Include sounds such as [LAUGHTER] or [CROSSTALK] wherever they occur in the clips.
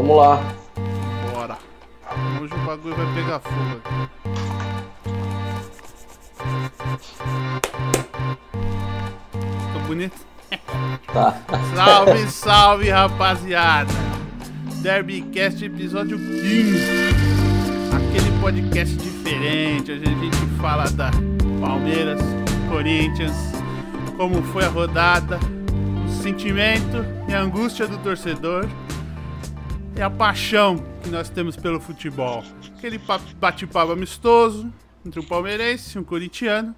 Vamos lá. Bora. Hoje o bagulho vai pegar fogo aqui. Ficou bonito? [LAUGHS] Tá. Salve, salve, rapaziada! Derbycast episódio 15. Aquele podcast diferente, onde a gente fala da Palmeiras, Corinthians, como foi a rodada, o sentimento e a angústia do torcedor e a paixão que nós temos pelo futebol. Aquele pa- bate-papo amistoso entre um palmeirense e um corintiano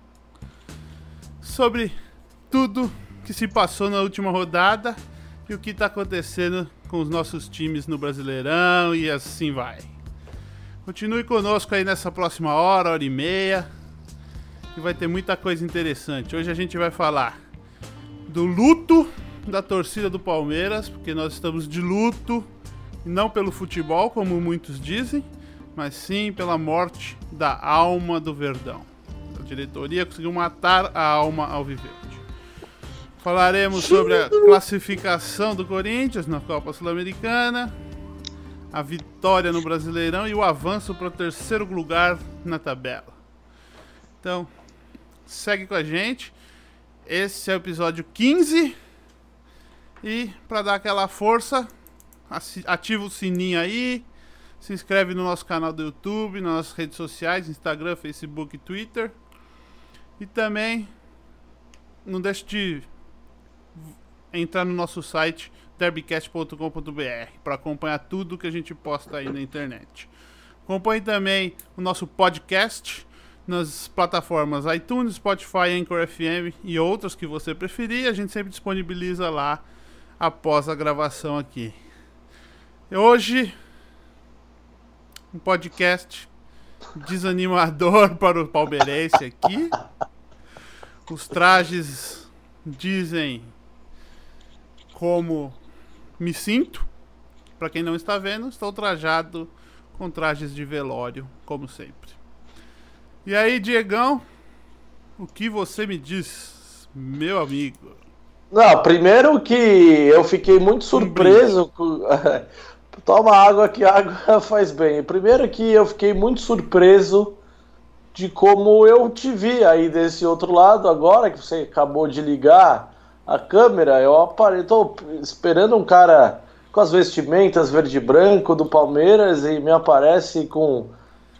sobre tudo que se passou na última rodada e o que está acontecendo com os nossos times no Brasileirão e assim vai. Continue conosco aí nessa próxima hora, hora e meia, que vai ter muita coisa interessante. Hoje a gente vai falar do luto da torcida do Palmeiras, porque nós estamos de luto, e não pelo futebol, como muitos dizem, mas sim pela morte da alma do Verdão. A diretoria conseguiu matar a alma ao Viverde. Falaremos sobre a classificação do Corinthians na Copa Sul-Americana, a vitória no Brasileirão e o avanço para o terceiro lugar na tabela. Então, segue com a gente. Esse é o episódio 15. E para dar aquela força, ativa o sininho aí, se inscreve no nosso canal do YouTube, nas nossas redes sociais, Instagram, Facebook Twitter. E também não deixe de entrar no nosso site derbycast.com.br para acompanhar tudo que a gente posta aí na internet. Acompanhe também o nosso podcast nas plataformas iTunes, Spotify, Anchor FM e outras que você preferir. A gente sempre disponibiliza lá após a gravação aqui. Hoje, um podcast desanimador [LAUGHS] para o palmeirense aqui. Os trajes dizem como me sinto. Para quem não está vendo, estou trajado com trajes de velório, como sempre. E aí, Diegão, o que você me diz, meu amigo? Não, primeiro que eu fiquei muito surpreso com. [LAUGHS] Toma água que água [LAUGHS] faz bem. Primeiro que eu fiquei muito surpreso de como eu te vi aí desse outro lado agora que você acabou de ligar a câmera. Eu aparei, esperando um cara com as vestimentas verde branco do Palmeiras e me aparece com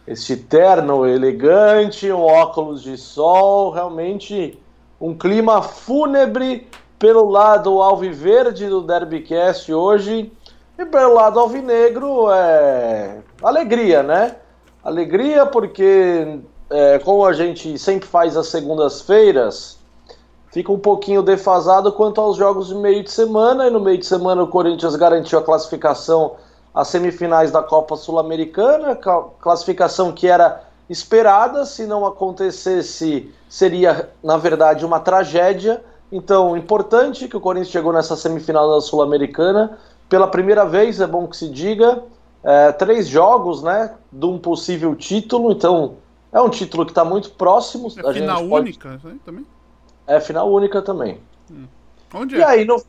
este terno elegante, um óculos de sol, realmente um clima fúnebre pelo lado alviverde do Derbycast hoje e pelo lado alvinegro é alegria, né? Alegria porque é, como a gente sempre faz às segundas-feiras, fica um pouquinho defasado quanto aos jogos de meio de semana e no meio de semana o Corinthians garantiu a classificação às semifinais da Copa Sul-Americana, ca- classificação que era esperada, se não acontecesse seria na verdade uma tragédia. Então, importante que o Corinthians chegou nessa semifinal da Sul-Americana pela primeira vez, é bom que se diga, é, três jogos, né, de um possível título. Então, é um título que está muito próximo. É a final pode- única aí também? É final única também. Onde E é? aí, no-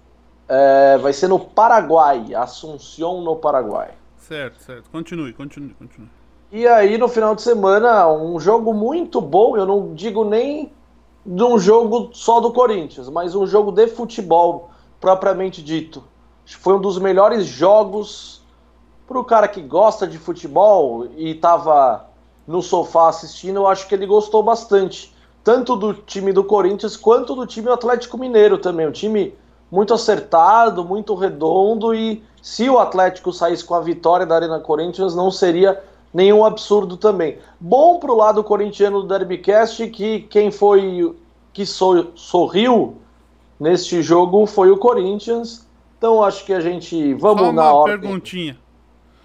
é, vai ser no Paraguai, Assunção no Paraguai. Certo, certo. Continue, continue, continue. E aí, no final de semana, um jogo muito bom. Eu não digo nem de um jogo só do Corinthians, mas um jogo de futebol propriamente dito. Foi um dos melhores jogos para o cara que gosta de futebol e estava no sofá assistindo. Eu acho que ele gostou bastante, tanto do time do Corinthians quanto do time do Atlético Mineiro também. Um time muito acertado, muito redondo e se o Atlético saísse com a vitória da Arena Corinthians não seria nenhum absurdo também. Bom pro lado corintiano do Derbycast que quem foi que so- sorriu neste jogo foi o Corinthians. Então acho que a gente vamos Só na uma ordem. perguntinha.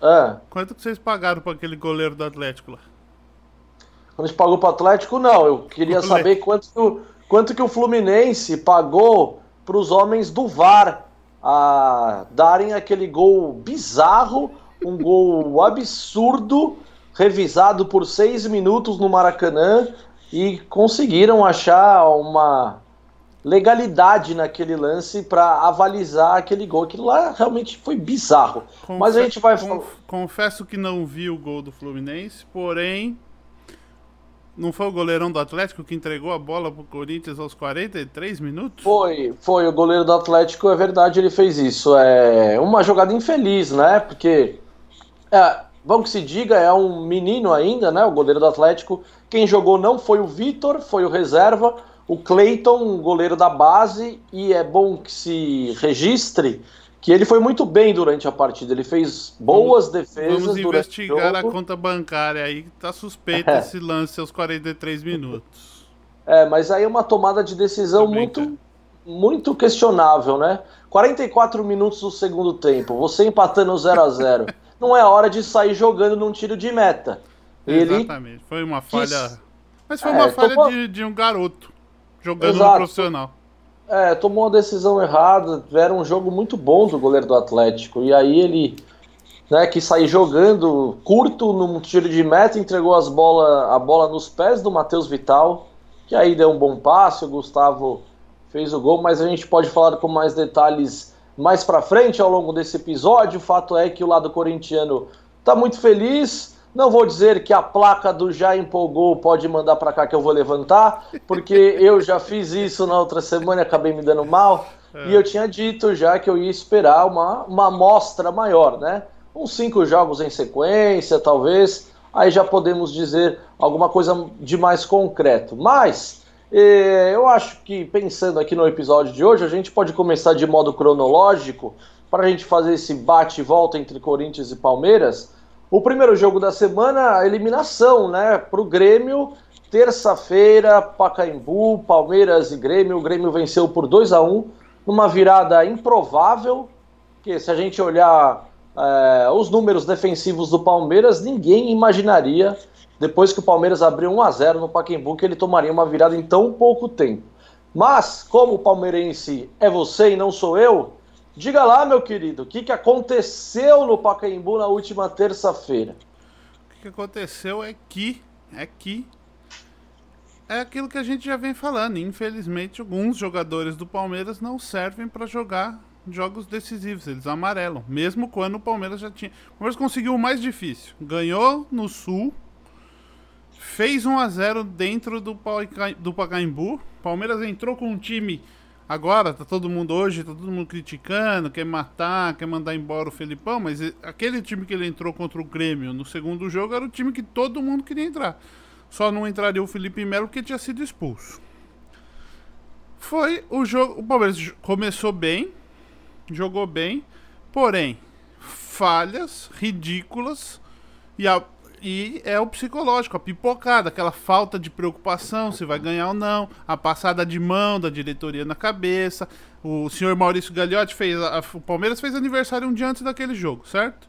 É, Quanto que vocês pagaram para aquele goleiro do Atlético lá? quando a gente pagou pro Atlético, não. Eu queria saber quanto que o, quanto que o Fluminense pagou para os homens do VAR a darem aquele gol bizarro, um gol absurdo, revisado por seis minutos no Maracanã e conseguiram achar uma legalidade naquele lance para avalizar aquele gol. Aquilo lá realmente foi bizarro. Confe Mas a gente vai conf Confesso que não vi o gol do Fluminense, porém não foi o goleirão do Atlético que entregou a bola pro Corinthians aos 43 minutos? Foi, foi. O goleiro do Atlético, é verdade, ele fez isso. É uma jogada infeliz, né? Porque, é, vamos que se diga, é um menino ainda, né? O goleiro do Atlético. Quem jogou não foi o Vitor, foi o reserva. O Cleiton, goleiro da base. E é bom que se registre que ele foi muito bem durante a partida. Ele fez boas vamos, defesas. Vamos investigar a conta bancária aí, que tá suspeito é. esse lance aos 43 minutos. É, mas aí é uma tomada de decisão muito, muito questionável, né? 44 minutos do segundo tempo, você empatando 0 a 0 [LAUGHS] Não é hora de sair jogando num tiro de meta. Ele Exatamente, foi uma falha. Quis... Mas foi é, uma falha tomou... de, de, um garoto jogando Exato. no profissional. É, tomou uma decisão errada. Era um jogo muito bom do goleiro do Atlético. E aí ele né, que sair jogando curto num tiro de meta, entregou as bola, a bola nos pés do Matheus Vital, que aí deu um bom passe, o Gustavo fez o gol, mas a gente pode falar com mais detalhes mais para frente ao longo desse episódio. O fato é que o lado corintiano está muito feliz, não vou dizer que a placa do já empolgou pode mandar para cá que eu vou levantar, porque eu já fiz isso na outra semana acabei me dando mal. É. E eu tinha dito já que eu ia esperar uma, uma amostra maior, né? Uns cinco jogos em sequência, talvez. Aí já podemos dizer alguma coisa de mais concreto. Mas eh, eu acho que pensando aqui no episódio de hoje, a gente pode começar de modo cronológico para a gente fazer esse bate e volta entre Corinthians e Palmeiras o primeiro jogo da semana, a eliminação, né? Para o Grêmio, terça-feira, Pacaembu, Palmeiras e Grêmio. O Grêmio venceu por 2 a 1 numa virada improvável. Que se a gente olhar é, os números defensivos do Palmeiras, ninguém imaginaria, depois que o Palmeiras abriu 1 a 0 no Pacaembu, que ele tomaria uma virada em tão pouco tempo. Mas, como o palmeirense é você e não sou eu, Diga lá, meu querido, o que, que aconteceu no Pacaembu na última terça-feira? O que aconteceu é que, é que é aquilo que a gente já vem falando. Infelizmente, alguns jogadores do Palmeiras não servem para jogar jogos decisivos. Eles amarelam, mesmo quando o Palmeiras já tinha. O Palmeiras conseguiu o mais difícil. Ganhou no Sul, fez 1 a 0 dentro do, Pacaembu. Palmeiras entrou com um time Agora tá todo mundo hoje, tá todo mundo criticando, quer matar, quer mandar embora o Felipão, mas aquele time que ele entrou contra o Grêmio no segundo jogo era o time que todo mundo queria entrar. Só não entraria o Felipe Melo porque tinha sido expulso. Foi o jogo, o Palmeiras começou bem, jogou bem, porém falhas ridículas e a e é o psicológico, a pipocada, aquela falta de preocupação se vai ganhar ou não, a passada de mão da diretoria na cabeça. O senhor Maurício Gagliotti fez. A, o Palmeiras fez aniversário um dia antes daquele jogo, certo?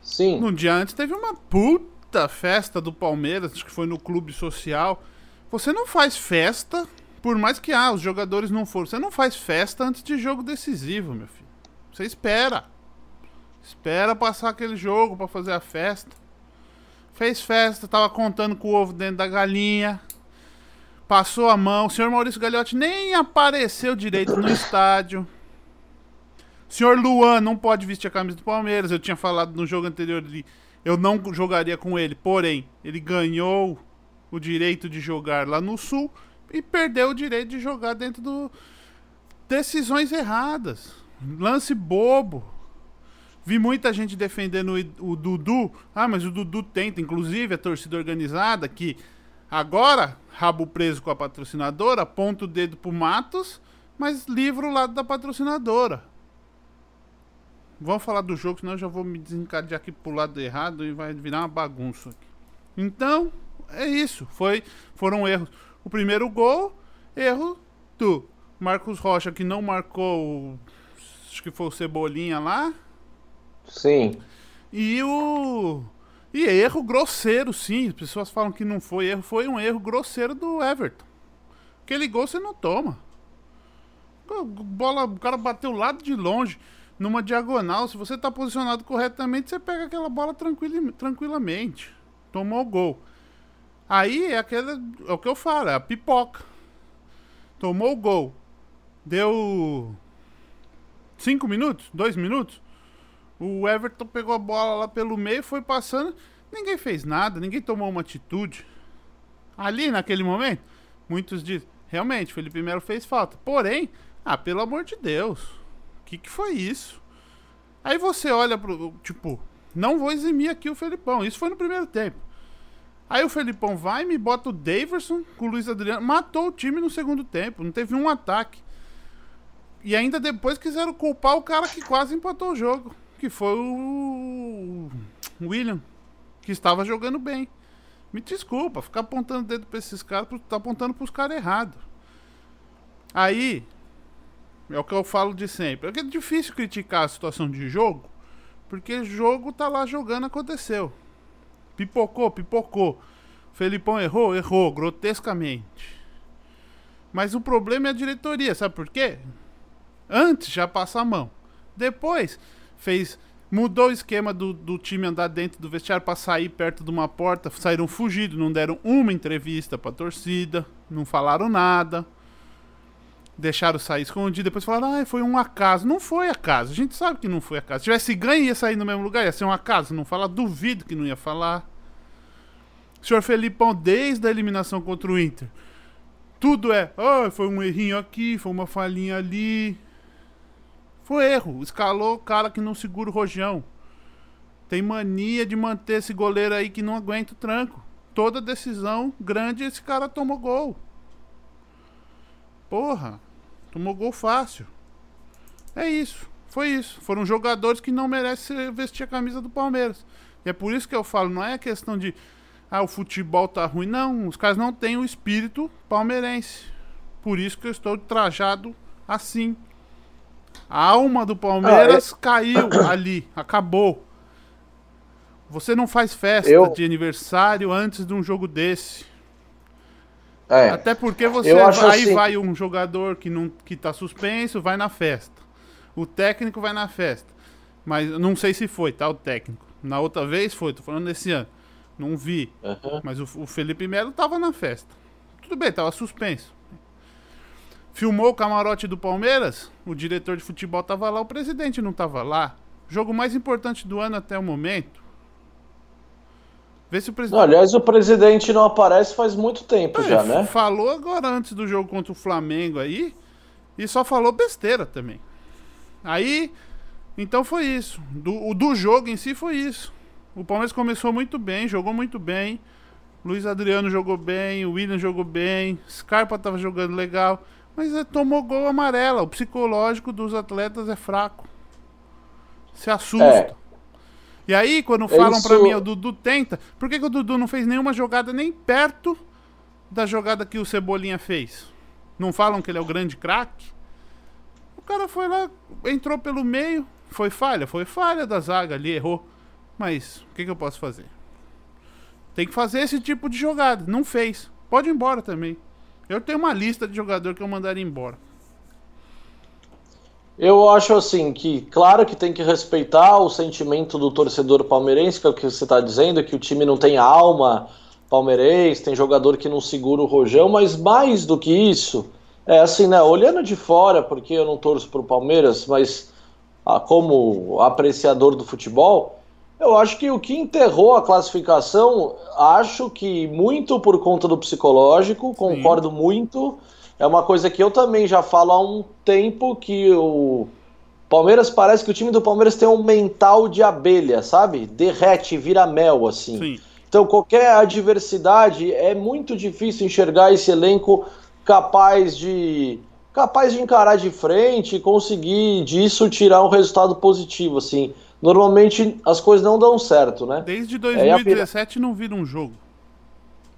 Sim. Um dia antes teve uma puta festa do Palmeiras, acho que foi no clube social. Você não faz festa, por mais que ah, os jogadores não foram. Você não faz festa antes de jogo decisivo, meu filho. Você espera. Espera passar aquele jogo para fazer a festa. Fez festa, tava contando com o ovo dentro da galinha. Passou a mão. O senhor Maurício Gagliotti nem apareceu direito no estádio. O senhor Luan não pode vestir a camisa do Palmeiras. Eu tinha falado no jogo anterior ali. Eu não jogaria com ele. Porém, ele ganhou o direito de jogar lá no Sul e perdeu o direito de jogar dentro do. Decisões erradas. Lance bobo. Vi muita gente defendendo o, Dudu. Ah, mas o Dudu tenta, inclusive a torcida organizada, que agora, rabo preso com a patrocinadora, aponta o dedo pro Matos, mas livra o lado da patrocinadora. Vamos falar do jogo, senão eu já vou me desencadear aqui pro lado errado e vai virar uma bagunça aqui. Então, é isso. Foi, foram erros. O primeiro gol, erro do Marcos Rocha, que não marcou, acho que foi o Cebolinha lá. Sim. E o. E erro grosseiro, sim. As pessoas falam que não foi erro. Foi um erro grosseiro do Everton. Aquele gol você não toma. Bola, o cara bateu lado de longe, numa diagonal. Se você tá posicionado corretamente, você pega aquela bola tranquil, tranquilamente. Tomou o gol. Aí é aquela. É o que eu falo, é a pipoca. Tomou o gol. Deu cinco minutos, dois minutos. O Everton pegou a bola lá pelo meio, foi passando. Ninguém fez nada, ninguém tomou uma atitude. Ali, naquele momento, muitos dizem, realmente, Felipe Melo fez falta. Porém, ah, pelo amor de Deus, o que, que foi isso? Aí você olha pro. Tipo, não vou eximir aqui o Felipão. Isso foi no primeiro tempo. Aí o Felipão vai, me bota o Daverson com o Luiz Adriano. Matou o time no segundo tempo. Não teve um ataque. E ainda depois quiseram culpar o cara que quase empatou o jogo. Que foi o William. Que estava jogando bem. Me desculpa, ficar apontando o dedo pra esses caras, tá apontando pros caras errados. Aí, é o que eu falo de sempre. É, é difícil criticar a situação de jogo, porque jogo tá lá jogando, aconteceu. Pipocou, pipocou. Felipão errou, errou, grotescamente. Mas o problema é a diretoria, sabe por quê? Antes já passa a mão. Depois fez. Mudou o esquema do, do time andar dentro do vestiário para sair perto de uma porta. Saíram fugidos, não deram uma entrevista pra torcida, não falaram nada deixaram sair escondido, depois falaram, ah, foi um acaso. Não foi acaso, a gente sabe que não foi acaso. Se tivesse ganho, ia sair no mesmo lugar, ia ser um acaso. Não fala, duvido que não ia falar. Senhor Felipão, desde a eliminação contra o Inter, tudo é, ah, foi um errinho aqui, foi uma falhinha ali. Foi erro, escalou o cara que não segura o rojão. Tem mania de manter esse goleiro aí que não aguenta o tranco. Toda decisão grande, esse cara tomou gol. Porra, tomou gol fácil. É isso, foi isso. Foram jogadores que não merecem vestir a camisa do Palmeiras. E é por isso que eu falo, não é questão de ah, o futebol tá ruim. Não, os caras não têm o espírito palmeirense. Por isso que eu estou trajado assim. A alma do Palmeiras ah, é... caiu [COUGHS] ali, acabou. Você não faz festa eu... de aniversário antes de um jogo desse. É. Até porque você aí assim... vai um jogador que não que tá suspenso, vai na festa. O técnico vai na festa. Mas não sei se foi, tá? O técnico. Na outra vez foi, tô falando desse ano. Não vi. Uhum. Mas o, o, Felipe Melo tava na festa. Tudo bem, tava suspenso. Filmou o camarote do Palmeiras, o diretor de futebol tava lá, o presidente não tava lá. Jogo mais importante do ano até o momento. Vê se o presidente. Não, aliás, o presidente não aparece faz muito tempo é, já, né? Falou agora antes do jogo contra o Flamengo aí. E só falou besteira também. Aí. Então foi isso. Do, o do jogo em si foi isso. O Palmeiras começou muito bem, jogou muito bem. Luiz Adriano jogou bem, o William jogou bem, Scarpa tava jogando legal. Mas é, tomou gol amarela. O psicológico dos atletas é fraco. Se assusta. É. E aí, quando falam Isso... pra mim, o Dudu tenta, por que, que o Dudu não fez nenhuma jogada nem perto da jogada que o Cebolinha fez? Não falam que ele é o grande craque? O cara foi lá, entrou pelo meio, foi falha? Foi falha da zaga ali, errou. Mas o que, que eu posso fazer? Tem que fazer esse tipo de jogada. Não fez. Pode ir embora também. Eu tenho uma lista de jogador que eu mandaria embora. Eu acho assim que, claro que tem que respeitar o sentimento do torcedor palmeirense, que é o que você está dizendo, que o time não tem alma palmeirense, tem jogador que não segura o rojão, mas mais do que isso, é assim, né? Olhando de fora, porque eu não torço para o Palmeiras, mas ah, como apreciador do futebol, eu acho que o que enterrou a classificação, acho que muito por conta do psicológico, concordo Sim. muito é uma coisa que eu também já falo há um tempo que o Palmeiras parece que o time do Palmeiras tem um mental de abelha, sabe? Derrete, vira mel, assim. Sim. Então qualquer adversidade é muito difícil enxergar esse elenco capaz de capaz de encarar de frente e conseguir disso tirar um resultado positivo, assim. Normalmente as coisas não dão certo, né? Desde 2017 é, não vira um jogo.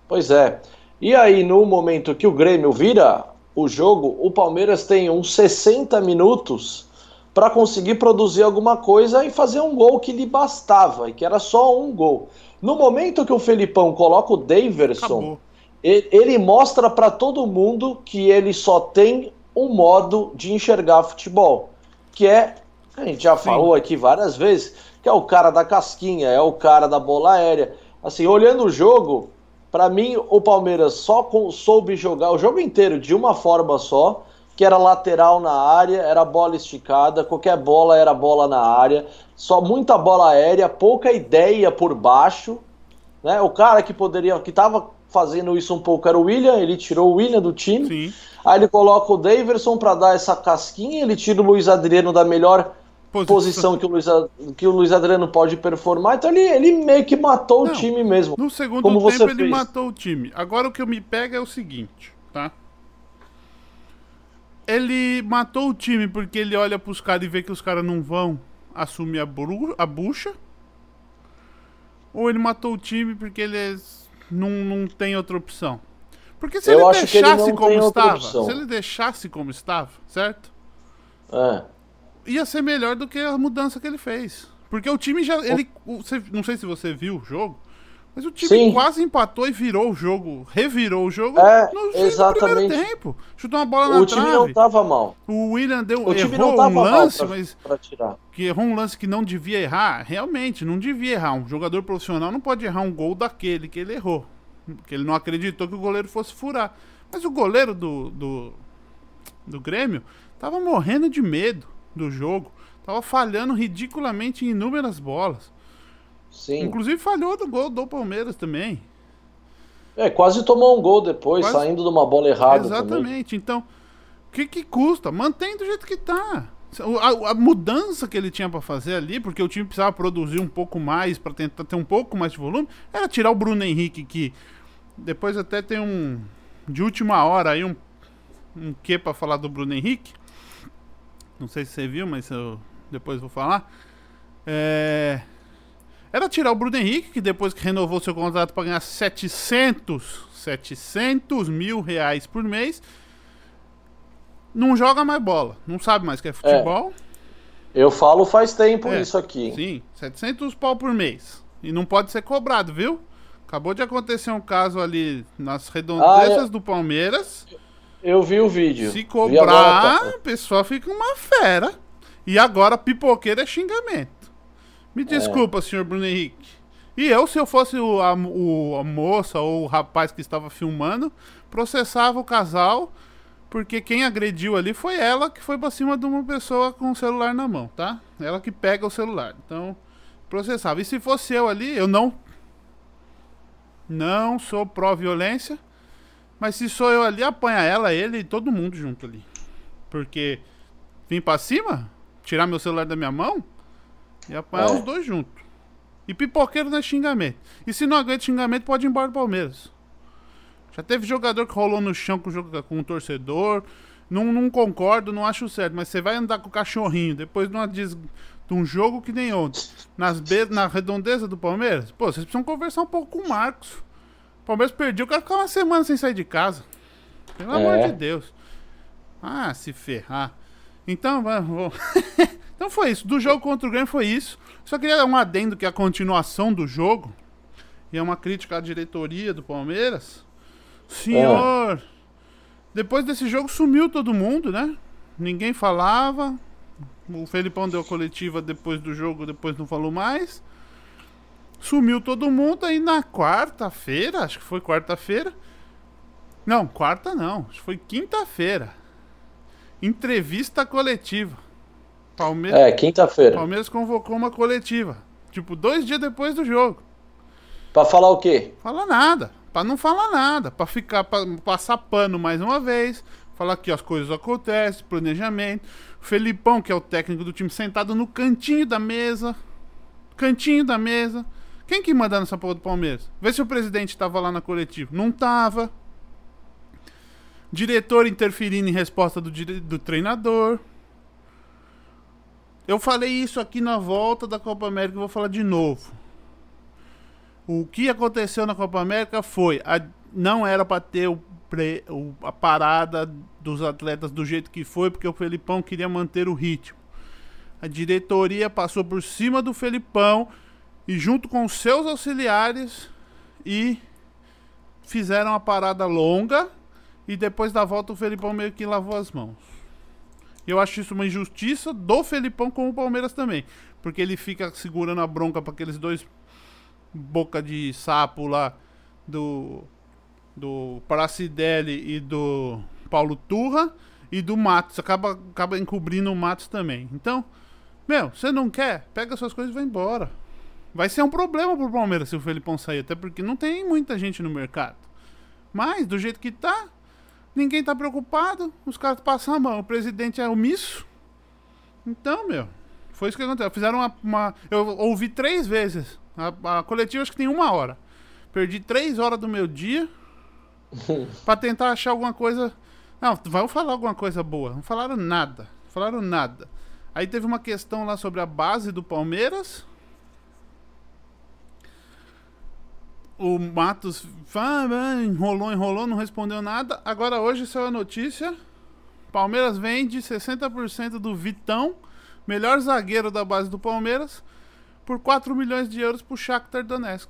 Pois é. E aí, no momento que o Grêmio vira o jogo, o Palmeiras tem uns 60 minutos para conseguir produzir alguma coisa e fazer um gol que lhe bastava, e que era só um gol. No momento que o Felipão coloca o Daverson, ele, ele mostra para todo mundo que ele só tem um modo de enxergar futebol, que é, a gente já Sim. falou aqui várias vezes, que é o cara da casquinha, é o cara da bola aérea. Assim, olhando o jogo, para mim, o Palmeiras só soube jogar o jogo inteiro de uma forma só, que era lateral na área, era bola esticada, qualquer bola era bola na área, só muita bola aérea, pouca ideia por baixo. Né? O cara que poderia, que estava fazendo isso um pouco era o William, ele tirou o William do time. Sim. Aí ele coloca o Daverson para dar essa casquinha, ele tira o Luiz Adriano da melhor posição, posição que, o Luiz, que o Luiz Adriano pode performar. Então ele, ele meio que matou Não, o time mesmo. No segundo tempo ele fez. matou o time. Agora o que eu me pego é o seguinte, tá? Ele matou o time porque ele olha pros caras e vê que os caras não vão assumir a, bru a bucha. Ou ele matou o time porque ele é... não, não tem outra opção. Porque se eu ele deixasse ele como estava, se ele deixasse como estava, certo? É. Ia ser melhor do que a mudança que ele fez. Porque o time já. Ele, não sei se você viu o jogo, mas o time Sim. quase empatou e virou o jogo, revirou o jogo é, no, exatamente. primeiro tempo. Chutou uma bola na o trave. O time não tava mal. O William deu, o errou um lance, pra, mas pra tirar. que errou um lance que não devia errar. Realmente, não devia errar. Um jogador profissional não pode errar um gol daquele que ele errou. Que ele não acreditou que o goleiro fosse furar. Mas o goleiro do, do, do Grêmio tava morrendo de medo do jogo. Tava falhando ridiculamente em inúmeras bolas. Sim. Inclusive falhou do gol do Palmeiras também. É, quase tomou um gol depois, quase... saindo de uma bola errada. Exatamente. Também. Então, o que, que custa? Mantém do jeito que tá. A, a mudança que ele tinha para fazer ali, porque o time precisava produzir um pouco mais para tentar ter um pouco mais de volume, era tirar o Bruno Henrique, que depois até tem um. De última hora aí, um, um que para falar do Bruno Henrique. Não sei se você viu, mas eu depois vou falar. É, era tirar o Bruno Henrique, que depois que renovou seu contrato para ganhar 700, 700 mil reais por mês, não joga mais bola, não sabe mais que é futebol. É. Eu falo faz tempo é, isso aqui. Sim, 700 pau por mês. E não pode ser cobrado, viu? Acabou de acontecer um caso ali nas redondezas ah, é... do Palmeiras. Eu vi o vídeo. Se cobrar, o pessoal fica uma fera. E agora pipoqueira é xingamento. Me é. desculpa, é. senhor Bruno Henrique. E eu, se eu fosse o, a, o, a moça ou o rapaz que estava filmando, processava o casal, porque quem agrediu ali foi ela que foi pra cima de uma pessoa com o celular na mão, tá? Ela que pega o celular. Então, processava. E se fosse eu ali, eu não. Não sou pró-violência. Mas se sou eu ali, apanha ela, ele e todo mundo junto ali. Porque vim pra cima? Tirar meu celular da minha mão? E apanhar é. os dois juntos. E pipoqueiro não é xingamento. E se não aguenta xingamento, pode ir embora do Palmeiras. Já teve jogador que rolou no chão com, com o torcedor. Não, não concordo, não acho certo. Mas você vai andar com o cachorrinho depois de, uma des... de um jogo que nem ontem. Nas be... Na redondeza do Palmeiras. Pô, vocês precisam conversar um pouco com o Marcos. O Palmeiras perdeu, o cara ficou uma semana sem sair de casa. Pelo é. amor de Deus. Ah, se ferrar. Então, vamos. [LAUGHS] Então foi isso. Do jogo contra o Grêmio foi isso. Só queria dar um adendo que é a continuação do jogo. E é uma crítica à diretoria do Palmeiras. Senhor, é. depois desse jogo sumiu todo mundo, né? Ninguém falava. O Felipão deu a coletiva depois do jogo, depois não falou mais. Sumiu todo mundo. Aí na quarta-feira, acho que foi quarta-feira. Não, quarta não. Acho que foi quinta-feira. Entrevista coletiva. Palmeiras, é, quinta-feira. Palmeiras convocou uma coletiva. Tipo, dois dias depois do jogo. Pra falar o quê? Fala nada. Pra não falar nada. Pra ficar, pra passar pano mais uma vez. Falar que as coisas acontecem, planejamento. O Felipão, que é o técnico do time, sentado no cantinho da mesa. Cantinho da mesa. Quem que manda nessa porra do Palmeiras? Vê se o presidente tava lá na coletiva. Não tava. Diretor interferindo em resposta do, do treinador. Eu falei isso aqui na volta da Copa América vou falar de novo. O que aconteceu na Copa América foi. A, não era para ter o, pre, o, a parada dos atletas do jeito que foi, porque o Felipão queria manter o ritmo. A diretoria passou por cima do Felipão e, junto com seus auxiliares, e fizeram a parada longa. E depois da volta, o Felipão meio que lavou as mãos. Eu acho isso uma injustiça do Felipão com o Palmeiras também. Porque ele fica segurando a bronca para aqueles dois boca de sapo lá do do Paracidelli e do Paulo Turra e do Matos. Acaba, acaba encobrindo o Matos também. Então, meu, você não quer? Pega suas coisas e vai embora. Vai ser um problema pro Palmeiras se o Felipão sair, até porque não tem muita gente no mercado. Mas, do jeito que tá, ninguém tá preocupado, os caras passam a mão. O presidente é omisso. Então, meu, foi isso que aconteceu. Fizeram uma. uma eu ouvi três vezes. A, a coletiva acho que tem uma hora. Perdi três horas do meu dia [LAUGHS] para tentar achar alguma coisa. Não, vão falar alguma coisa boa. Não falaram nada. Falaram nada. Aí teve uma questão lá sobre a base do Palmeiras. O Matos enrolou, enrolou, não respondeu nada. Agora hoje saiu a notícia. Palmeiras vende 60% do Vitão, melhor zagueiro da base do Palmeiras, por 4 milhões de euros pro Shakhtar Donetsk.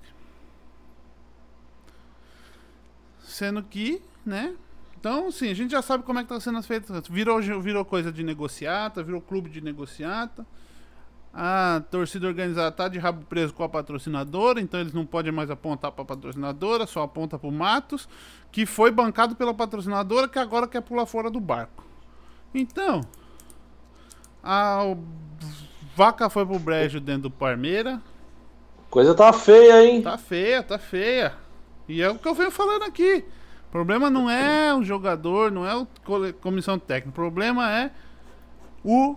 Sendo que, né? Então, sim, a gente já sabe como é que tá sendo as feitas. Virou, virou coisa de negociata, virou clube de negociata. A torcida organizada tá de rabo preso com a patrocinadora, então eles não podem mais apontar para a patrocinadora, só aponta para o Matos, que foi bancado pela patrocinadora, que agora quer pular fora do barco. Então, a vaca foi pro brejo dentro do Parmeira. Coisa tá feia, hein? Tá feia, tá feia. E é o que eu venho falando aqui. O problema não é o jogador, não é a comissão técnica. O problema é o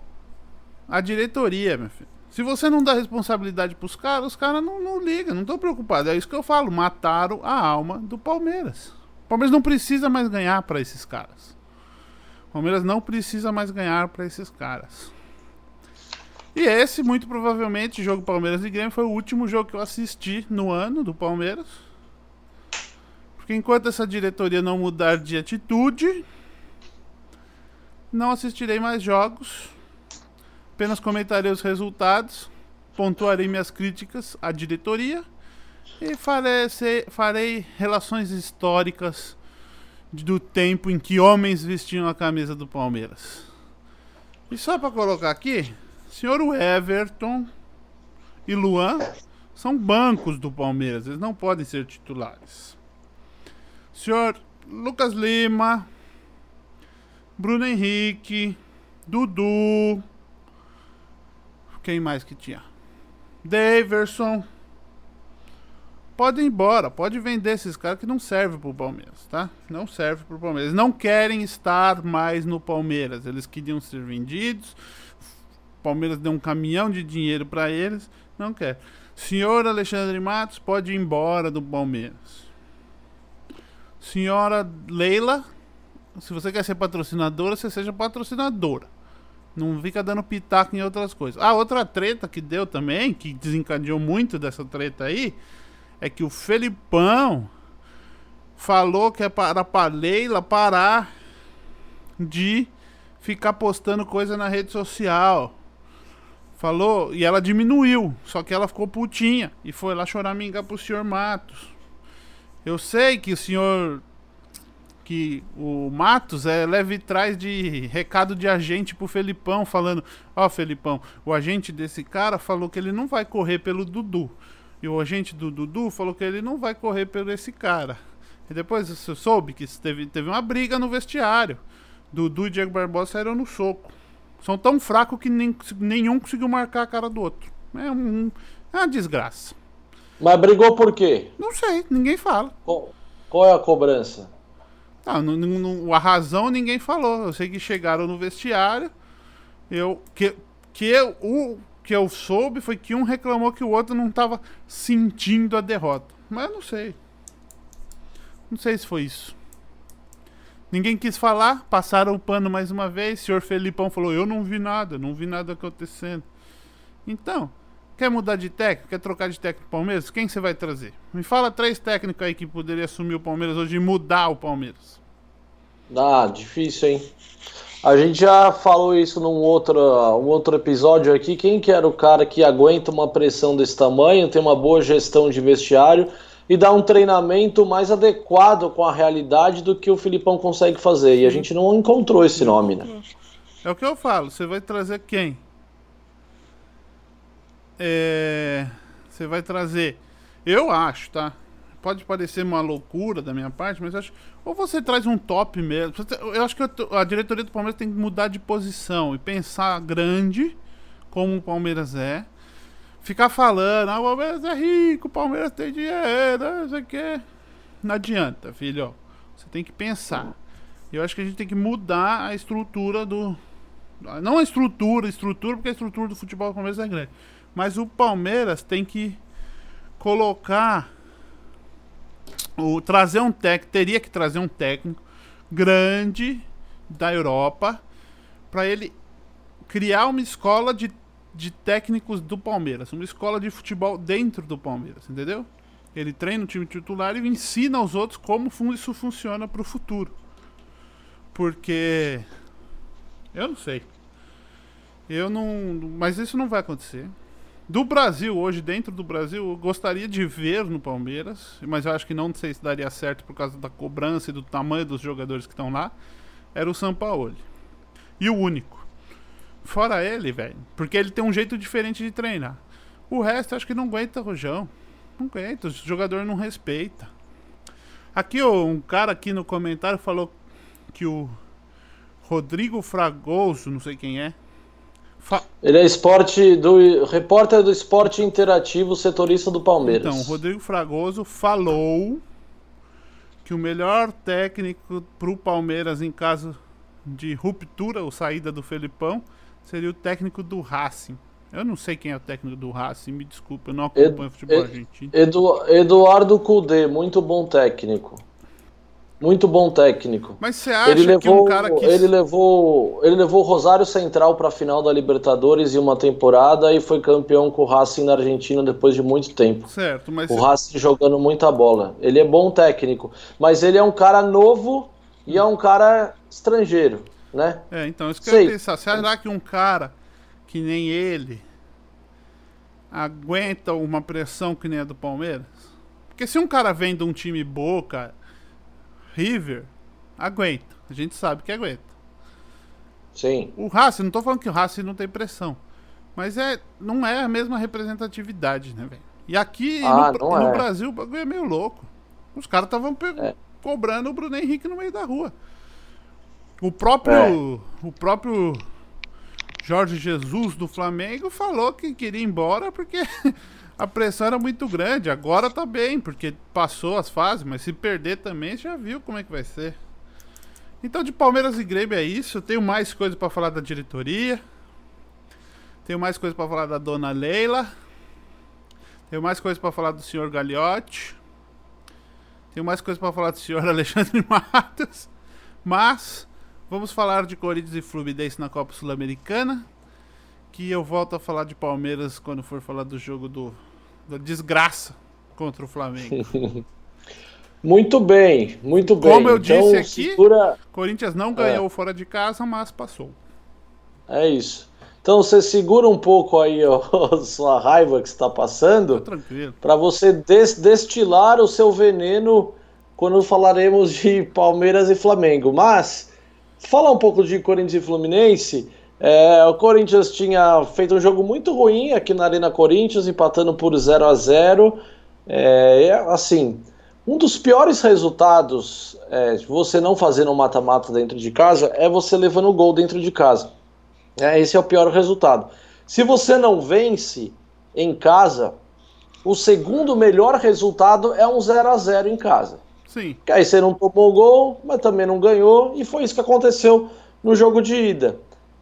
a diretoria, meu filho. Se você não dá responsabilidade pros caras, os caras não, não ligam, não estão preocupados. É isso que eu falo. Mataram a alma do Palmeiras. O Palmeiras não precisa mais ganhar para esses caras. O Palmeiras não precisa mais ganhar para esses caras. E esse, muito provavelmente, jogo Palmeiras e Grêmio foi o último jogo que eu assisti no ano do Palmeiras. Porque enquanto essa diretoria não mudar de atitude, não assistirei mais jogos. Apenas comentarei os resultados, pontuarei minhas críticas à diretoria e farei, farei relações históricas do tempo em que homens vestiam a camisa do Palmeiras. E só para colocar aqui, senhor Everton e Luan são bancos do Palmeiras, eles não podem ser titulares. Senhor Lucas Lima, Bruno Henrique, Dudu. Quem mais que tinha? Daverson. Pode ir embora, pode vender esses caras que não servem pro Palmeiras, tá? Não serve pro Palmeiras. Não querem estar mais no Palmeiras. Eles queriam ser vendidos. Palmeiras deu um caminhão de dinheiro para eles. Não quer. Senhor Alexandre Matos pode ir embora do Palmeiras. Senhora Leila, se você quer ser patrocinadora, você seja patrocinadora. Não fica dando pitaco em outras coisas. Ah, outra treta que deu também, que desencadeou muito dessa treta aí, é que o Felipão falou que é para a Leila parar de ficar postando coisa na rede social. Falou, e ela diminuiu, só que ela ficou putinha e foi lá chorar minga pro senhor Matos. Eu sei que o senhor. Que o Matos é leve trás de recado de agente pro Felipão, falando: Ó, oh, Felipão, o agente desse cara falou que ele não vai correr pelo Dudu. E o agente do Dudu falou que ele não vai correr pelo esse cara. E depois você soube que teve, teve uma briga no vestiário. Dudu e Diego Barbosa saíram no soco. São tão fracos que nem, nenhum conseguiu marcar a cara do outro. É, um, é uma desgraça. Mas brigou por quê? Não sei, ninguém fala. Qual, qual é a cobrança? Ah, não, não, a razão ninguém falou. Eu sei que chegaram no vestiário. Eu que que eu, o que eu soube foi que um reclamou que o outro não estava sentindo a derrota. Mas eu não sei. Não sei se foi isso. Ninguém quis falar, passaram o pano mais uma vez. O senhor Felipão falou: Eu não vi nada, não vi nada acontecendo. Então, Quer mudar de técnico? Quer trocar de técnico pro Palmeiras? Quem você vai trazer? Me fala três técnicos aí que poderia assumir o Palmeiras hoje e mudar o Palmeiras. Ah, difícil, hein? A gente já falou isso num outro, um outro episódio aqui. Quem que era o cara que aguenta uma pressão desse tamanho, tem uma boa gestão de vestiário e dá um treinamento mais adequado com a realidade do que o Filipão consegue fazer? E a gente não encontrou esse nome, né? É o que eu falo. Você vai trazer quem? É, você vai trazer. Eu acho, tá? pode parecer uma loucura da minha parte, mas acho. Ou você traz um top mesmo. Eu acho que a diretoria do Palmeiras tem que mudar de posição e pensar grande, como o Palmeiras é. Ficar falando, ah, o Palmeiras é rico, o Palmeiras tem dinheiro, não sei o quê. Não adianta, filho. Você tem que pensar. Eu acho que a gente tem que mudar a estrutura do. Não a estrutura, a estrutura, porque a estrutura do futebol do Palmeiras é grande. Mas o Palmeiras tem que colocar o, trazer um técnico, teria que trazer um técnico grande da Europa para ele criar uma escola de, de técnicos do Palmeiras, uma escola de futebol dentro do Palmeiras, entendeu? Ele treina o time titular e ensina aos outros como isso funciona para o futuro. Porque eu não sei. Eu não, mas isso não vai acontecer. Do Brasil, hoje, dentro do Brasil, eu gostaria de ver no Palmeiras, mas eu acho que não sei se daria certo por causa da cobrança e do tamanho dos jogadores que estão lá. Era o Sampaoli. E o único. Fora ele, velho. Porque ele tem um jeito diferente de treinar. O resto acho que não aguenta, Rojão. Não aguenta. O jogador não respeita. Aqui, um cara aqui no comentário falou que o Rodrigo Fragoso, não sei quem é, Fa Ele é esporte do repórter do esporte interativo, setorista do Palmeiras. Então, Rodrigo Fragoso falou que o melhor técnico para o Palmeiras em caso de ruptura ou saída do Felipão seria o técnico do Racing. Eu não sei quem é o técnico do Racing, me desculpa, eu não acompanho Ed, futebol argentino. Edu, Eduardo Cudê, muito bom técnico. Muito bom técnico. Mas você acha ele levou, que um cara que. Ele levou, ele levou o Rosário Central para a final da Libertadores em uma temporada e foi campeão com o Racing na Argentina depois de muito tempo. Certo, mas. O Racing jogando muita bola. Ele é bom técnico, mas ele é um cara novo e é um cara estrangeiro, né? É, então, isso que Sei. eu ia pensar. Será que um cara que nem ele aguenta uma pressão que nem a do Palmeiras? Porque se um cara vem de um time boca River aguenta. A gente sabe que aguenta. Sim. O Racing, não tô falando que o Racing não tem pressão. Mas é, não é a mesma representatividade, né, velho? E aqui ah, no, no é. Brasil o bagulho é meio louco. Os caras estavam é. cobrando o Bruno Henrique no meio da rua. O próprio, é. o próprio Jorge Jesus do Flamengo falou que queria ir embora porque [LAUGHS] a pressão era muito grande. Agora tá bem, porque passou as fases, mas se perder também, já viu como é que vai ser. Então, de Palmeiras e Grêmio é isso. Eu tenho mais coisa para falar da diretoria. Tenho mais coisa para falar da dona Leila. Tenho mais coisa para falar do senhor Gagliotti. Tenho mais coisa para falar do senhor [LAUGHS] Alexandre Matos. Mas vamos falar de Corinthians e Fluminense na Copa Sul-Americana. Que eu volto a falar de Palmeiras quando for falar do jogo do da desgraça contra o Flamengo. [LAUGHS] muito bem, muito bem. Como eu então, disse aqui, segura... Corinthians não ganhou é. fora de casa, mas passou. É isso. Então você segura um pouco aí a [LAUGHS] sua raiva que está passando, para você des destilar o seu veneno quando falaremos de Palmeiras e Flamengo. Mas fala um pouco de Corinthians e Fluminense. É, o Corinthians tinha feito um jogo muito ruim aqui na Arena Corinthians, empatando por 0 a 0 é, Assim, um dos piores resultados é, de você não fazer um mata-mata dentro de casa é você levando o gol dentro de casa. É, esse é o pior resultado. Se você não vence em casa, o segundo melhor resultado é um 0 a 0 em casa. Sim. Que aí você não tomou gol, mas também não ganhou, e foi isso que aconteceu no jogo de ida.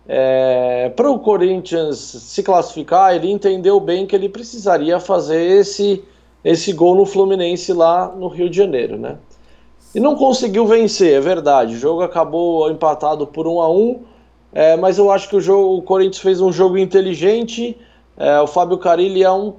É, para o Corinthians se classificar, ele entendeu bem que ele precisaria fazer esse, esse gol no Fluminense lá no Rio de Janeiro, né? E não conseguiu vencer, é verdade. O jogo acabou empatado por 1 a 1 é, mas eu acho que o, jogo, o Corinthians fez um jogo inteligente. É, o Fábio Carilli é um,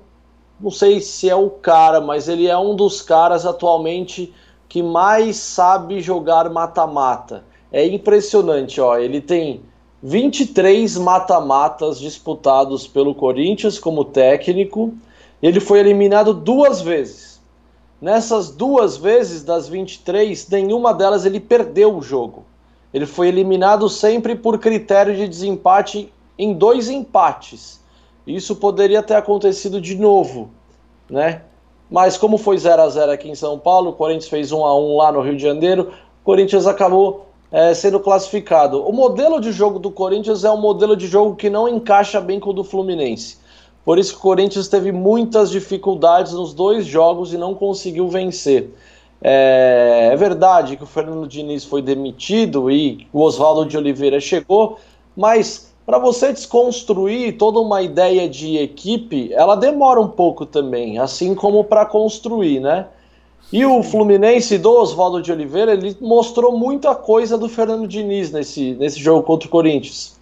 não sei se é o cara, mas ele é um dos caras atualmente que mais sabe jogar mata-mata. É impressionante, ó. Ele tem 23 mata-matas disputados pelo Corinthians como técnico. Ele foi eliminado duas vezes. Nessas duas vezes, das 23, nenhuma delas ele perdeu o jogo. Ele foi eliminado sempre por critério de desempate em dois empates. Isso poderia ter acontecido de novo, né? mas como foi 0 a 0 aqui em São Paulo, o Corinthians fez 1 a 1 lá no Rio de Janeiro, o Corinthians acabou é, sendo classificado. O modelo de jogo do Corinthians é um modelo de jogo que não encaixa bem com o do Fluminense. Por isso que o Corinthians teve muitas dificuldades nos dois jogos e não conseguiu vencer. É, é verdade que o Fernando Diniz foi demitido e o Oswaldo de Oliveira chegou, mas para você desconstruir toda uma ideia de equipe, ela demora um pouco também, assim como para construir, né? E o Fluminense do Oswaldo de Oliveira, ele mostrou muita coisa do Fernando Diniz nesse, nesse jogo contra o Corinthians.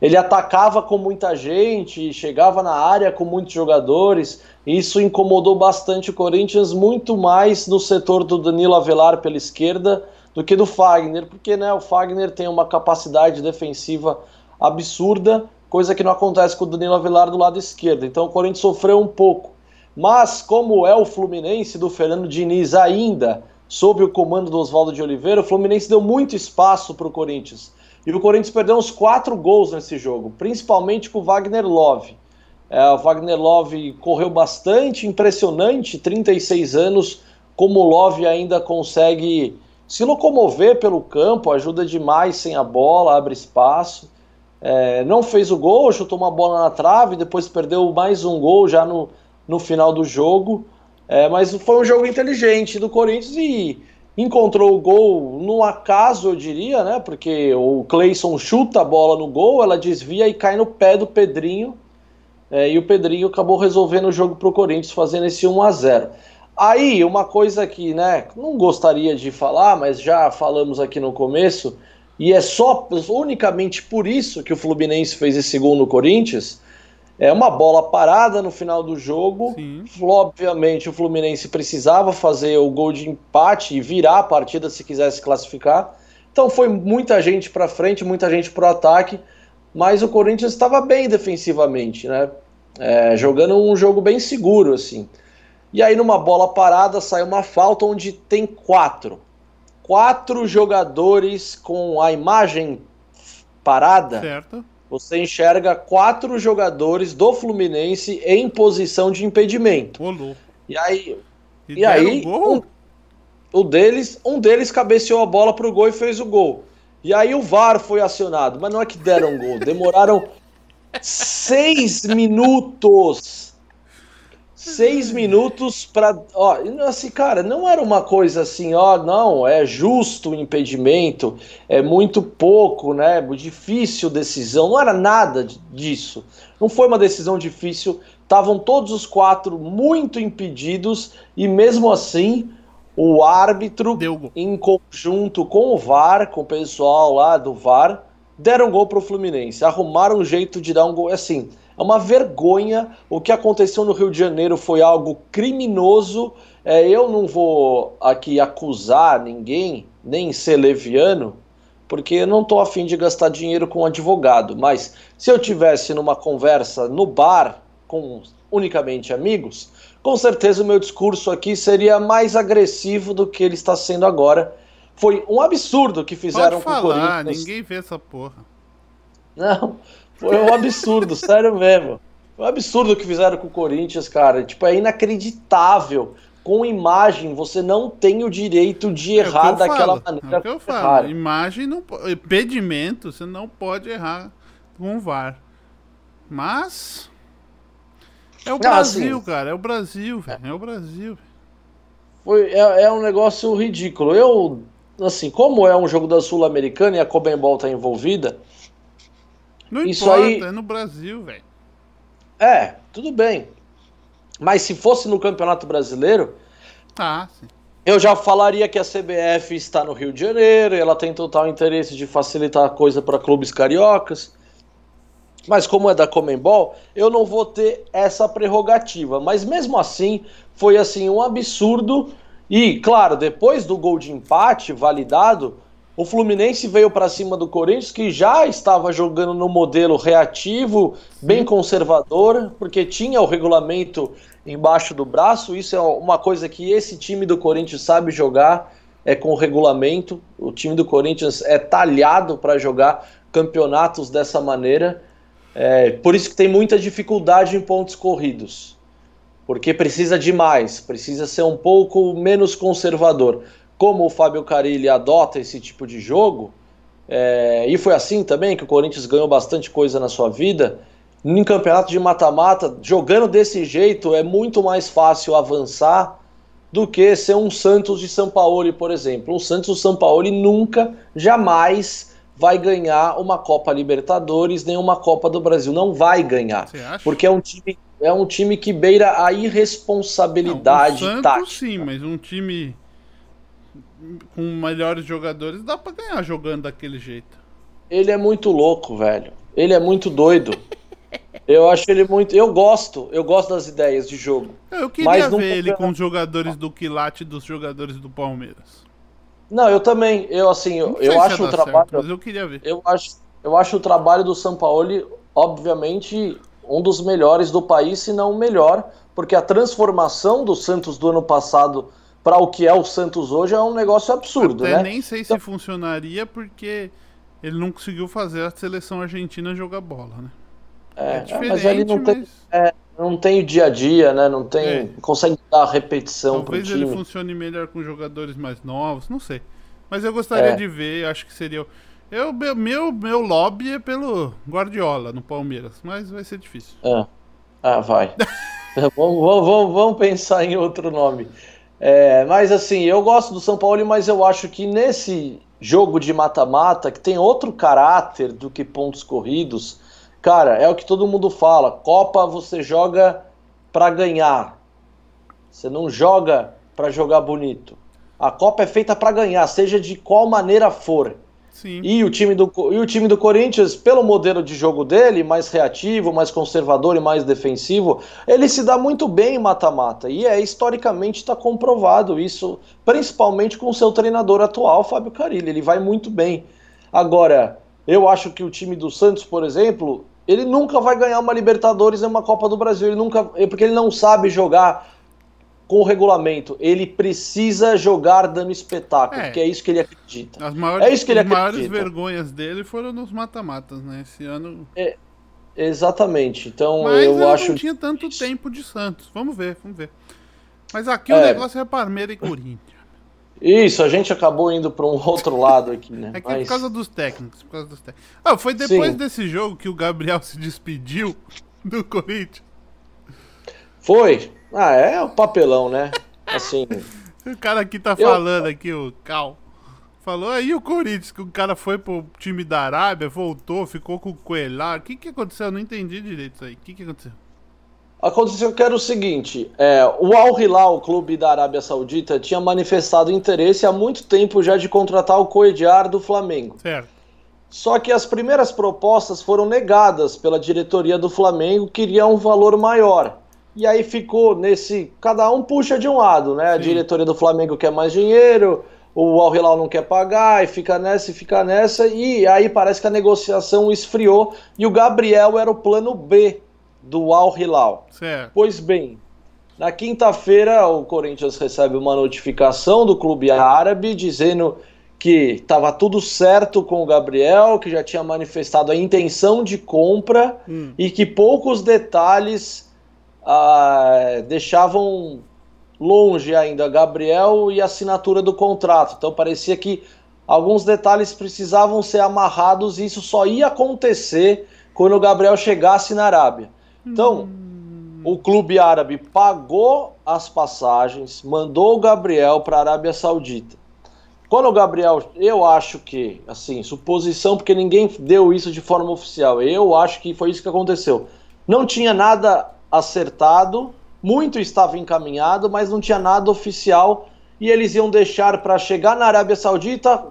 Ele atacava com muita gente, chegava na área com muitos jogadores, isso incomodou bastante o Corinthians, muito mais no setor do Danilo Avelar pela esquerda do que do Fagner, porque né, o Fagner tem uma capacidade defensiva absurda, coisa que não acontece com o Danilo Avelar do lado esquerdo. Então o Corinthians sofreu um pouco. Mas, como é o Fluminense do Fernando Diniz ainda, sob o comando do Oswaldo de Oliveira, o Fluminense deu muito espaço para o Corinthians. E o Corinthians perdeu uns quatro gols nesse jogo, principalmente com o Wagner Love. É, o Wagner Love correu bastante, impressionante, 36 anos, como o Love ainda consegue se locomover pelo campo, ajuda demais sem a bola, abre espaço. É, não fez o gol, chutou uma bola na trave, depois perdeu mais um gol já no, no final do jogo. É, mas foi um jogo inteligente do Corinthians e encontrou o gol no acaso, eu diria, né? Porque o Cleison chuta a bola no gol, ela desvia e cai no pé do Pedrinho. É, e o Pedrinho acabou resolvendo o jogo para o Corinthians, fazendo esse 1 a 0 Aí, uma coisa que né, não gostaria de falar, mas já falamos aqui no começo, e é só unicamente por isso que o Fluminense fez esse gol no Corinthians, é uma bola parada no final do jogo. Sim. Obviamente, o Fluminense precisava fazer o gol de empate e virar a partida se quisesse classificar. Então foi muita gente para frente, muita gente para o ataque, mas o Corinthians estava bem defensivamente, né? É, jogando um jogo bem seguro assim. E aí numa bola parada sai uma falta onde tem quatro, quatro jogadores com a imagem parada. Certo você enxerga quatro jogadores do Fluminense em posição de impedimento. Olô. E aí, e, e aí um, o deles, um deles cabeceou a bola pro gol e fez o gol. E aí o VAR foi acionado, mas não é que deram gol, demoraram [LAUGHS] seis minutos seis minutos para. Ó, assim, cara, não era uma coisa assim, ó, não, é justo o impedimento, é muito pouco, né? Difícil decisão, não era nada disso. Não foi uma decisão difícil, estavam todos os quatro muito impedidos e mesmo assim o árbitro, Deu. em conjunto com o VAR, com o pessoal lá do VAR, deram gol pro Fluminense, arrumaram um jeito de dar um gol. Assim, é uma vergonha. O que aconteceu no Rio de Janeiro foi algo criminoso. É, eu não vou aqui acusar ninguém, nem ser leviano, porque eu não estou afim de gastar dinheiro com um advogado. Mas se eu tivesse numa conversa no bar com unicamente amigos, com certeza o meu discurso aqui seria mais agressivo do que ele está sendo agora. Foi um absurdo que fizeram Pode falar, com o Corinthians. Ninguém vê essa porra. Não, foi um absurdo, [LAUGHS] sério mesmo. Foi um absurdo o que fizeram com o Corinthians, cara. Tipo, é inacreditável. Com imagem, você não tem o direito de é errar daquela falo. maneira. É o que eu falo. Imagem não Impedimento, você não pode errar com o VAR. Mas. É o Brasil, assim, cara. É o Brasil, velho. É. é o Brasil. Foi, é, é um negócio ridículo. Eu, assim, como é um jogo da Sul-Americana e a Comembol tá envolvida, não Isso importa, aí... é no Brasil, velho. É, tudo bem. Mas se fosse no Campeonato Brasileiro, ah, sim. eu já falaria que a CBF está no Rio de Janeiro, e ela tem total interesse de facilitar a coisa para clubes cariocas. Mas como é da Comembol, eu não vou ter essa prerrogativa. Mas mesmo assim, foi assim um absurdo. E, claro, depois do gol de empate validado, o Fluminense veio para cima do Corinthians, que já estava jogando no modelo reativo, bem conservador, porque tinha o regulamento embaixo do braço. Isso é uma coisa que esse time do Corinthians sabe jogar, é com o regulamento. O time do Corinthians é talhado para jogar campeonatos dessa maneira. É, por isso que tem muita dificuldade em pontos corridos. porque precisa de mais, precisa ser um pouco menos conservador. Como o Fábio Carilli adota esse tipo de jogo, é, e foi assim também que o Corinthians ganhou bastante coisa na sua vida. Em campeonato de mata-mata, jogando desse jeito, é muito mais fácil avançar do que ser um Santos de São Paulo, por exemplo. Um Santos de São Paulo nunca, jamais vai ganhar uma Copa Libertadores nem uma Copa do Brasil. Não vai ganhar. Porque é um time, é um time que beira a irresponsabilidade Não, o Santos, tática. sim, mas um time com melhores jogadores dá para ganhar jogando daquele jeito. Ele é muito louco, velho. Ele é muito doido. [LAUGHS] Eu acho ele muito. Eu gosto, eu gosto das ideias de jogo. Eu queria ver ele com os jogadores do Quilate dos jogadores do Palmeiras. Não, eu também. Eu assim, eu, eu acho o trabalho. Certo, eu queria ver. Eu acho, eu acho o trabalho do São Paulo, obviamente, um dos melhores do país, se não o melhor, porque a transformação do Santos do ano passado para o que é o Santos hoje é um negócio absurdo, Até né? nem sei então... se funcionaria porque ele não conseguiu fazer a seleção argentina jogar bola, né? É, é mas ele não mas... tem, é, não tem o dia a dia, né? Não tem, é. consegue dar repetição para Talvez ele funcione melhor com jogadores mais novos, não sei. Mas eu gostaria é. de ver, acho que seria eu meu meu lobby é pelo Guardiola no Palmeiras, mas vai ser difícil. É. Ah, vai. [LAUGHS] vamos, vamos, vamos pensar em outro nome. É, mas assim, eu gosto do São Paulo, mas eu acho que nesse jogo de mata-mata, que tem outro caráter do que pontos corridos, cara, é o que todo mundo fala. Copa você joga para ganhar. Você não joga para jogar bonito. A Copa é feita para ganhar, seja de qual maneira for. Sim. E o, time do, e o time do Corinthians, pelo modelo de jogo dele, mais reativo, mais conservador e mais defensivo, ele se dá muito bem em mata-mata. E é historicamente está comprovado isso, principalmente com o seu treinador atual, Fábio Carilli. Ele vai muito bem. Agora, eu acho que o time do Santos, por exemplo, ele nunca vai ganhar uma Libertadores e uma Copa do Brasil. Ele nunca, porque ele não sabe jogar com o regulamento. Ele precisa jogar dando espetáculo, é. porque é isso que ele acredita. As maiores, é isso que ele as maiores vergonhas dele foram nos mata-matas, né? Esse ano. É, exatamente. Então Mas eu, eu acho. não tinha tanto tempo de Santos. Vamos ver, vamos ver. Mas aqui é. o negócio é Parmeira e Corinthians. Isso, a gente acabou indo para um [LAUGHS] outro lado aqui, né? É que Mas... é por causa dos técnicos, por causa dos técnicos. Ah, foi depois Sim. desse jogo que o Gabriel se despediu do Corinthians. Foi, ah, é o papelão, né? Assim. o cara aqui tá eu... falando aqui, o Cal. Falou aí o Corinthians, que o cara foi pro time da Arábia, voltou, ficou com o Coelhar. O que que aconteceu? Eu não entendi direito isso aí. O que que aconteceu? Aconteceu que era o seguinte, é, o Al Hilal, o clube da Arábia Saudita, tinha manifestado interesse há muito tempo já de contratar o Coediar do Flamengo. Certo. Só que as primeiras propostas foram negadas pela diretoria do Flamengo, que queria um valor maior. E aí ficou nesse. Cada um puxa de um lado, né? Sim. A diretoria do Flamengo quer mais dinheiro, o Al Hilal não quer pagar, e fica nessa e fica nessa. E aí parece que a negociação esfriou e o Gabriel era o plano B do Al Hilal. Certo. Pois bem, na quinta-feira o Corinthians recebe uma notificação do clube árabe dizendo que estava tudo certo com o Gabriel, que já tinha manifestado a intenção de compra hum. e que poucos detalhes ah, deixavam longe ainda Gabriel e a assinatura do contrato. Então parecia que alguns detalhes precisavam ser amarrados e isso só ia acontecer quando o Gabriel chegasse na Arábia. Então, hum. o clube árabe pagou as passagens, mandou o Gabriel para a Arábia Saudita. Quando o Gabriel, eu acho que, assim, suposição, porque ninguém deu isso de forma oficial, eu acho que foi isso que aconteceu. Não tinha nada acertado, muito estava encaminhado, mas não tinha nada oficial e eles iam deixar para chegar na Arábia Saudita,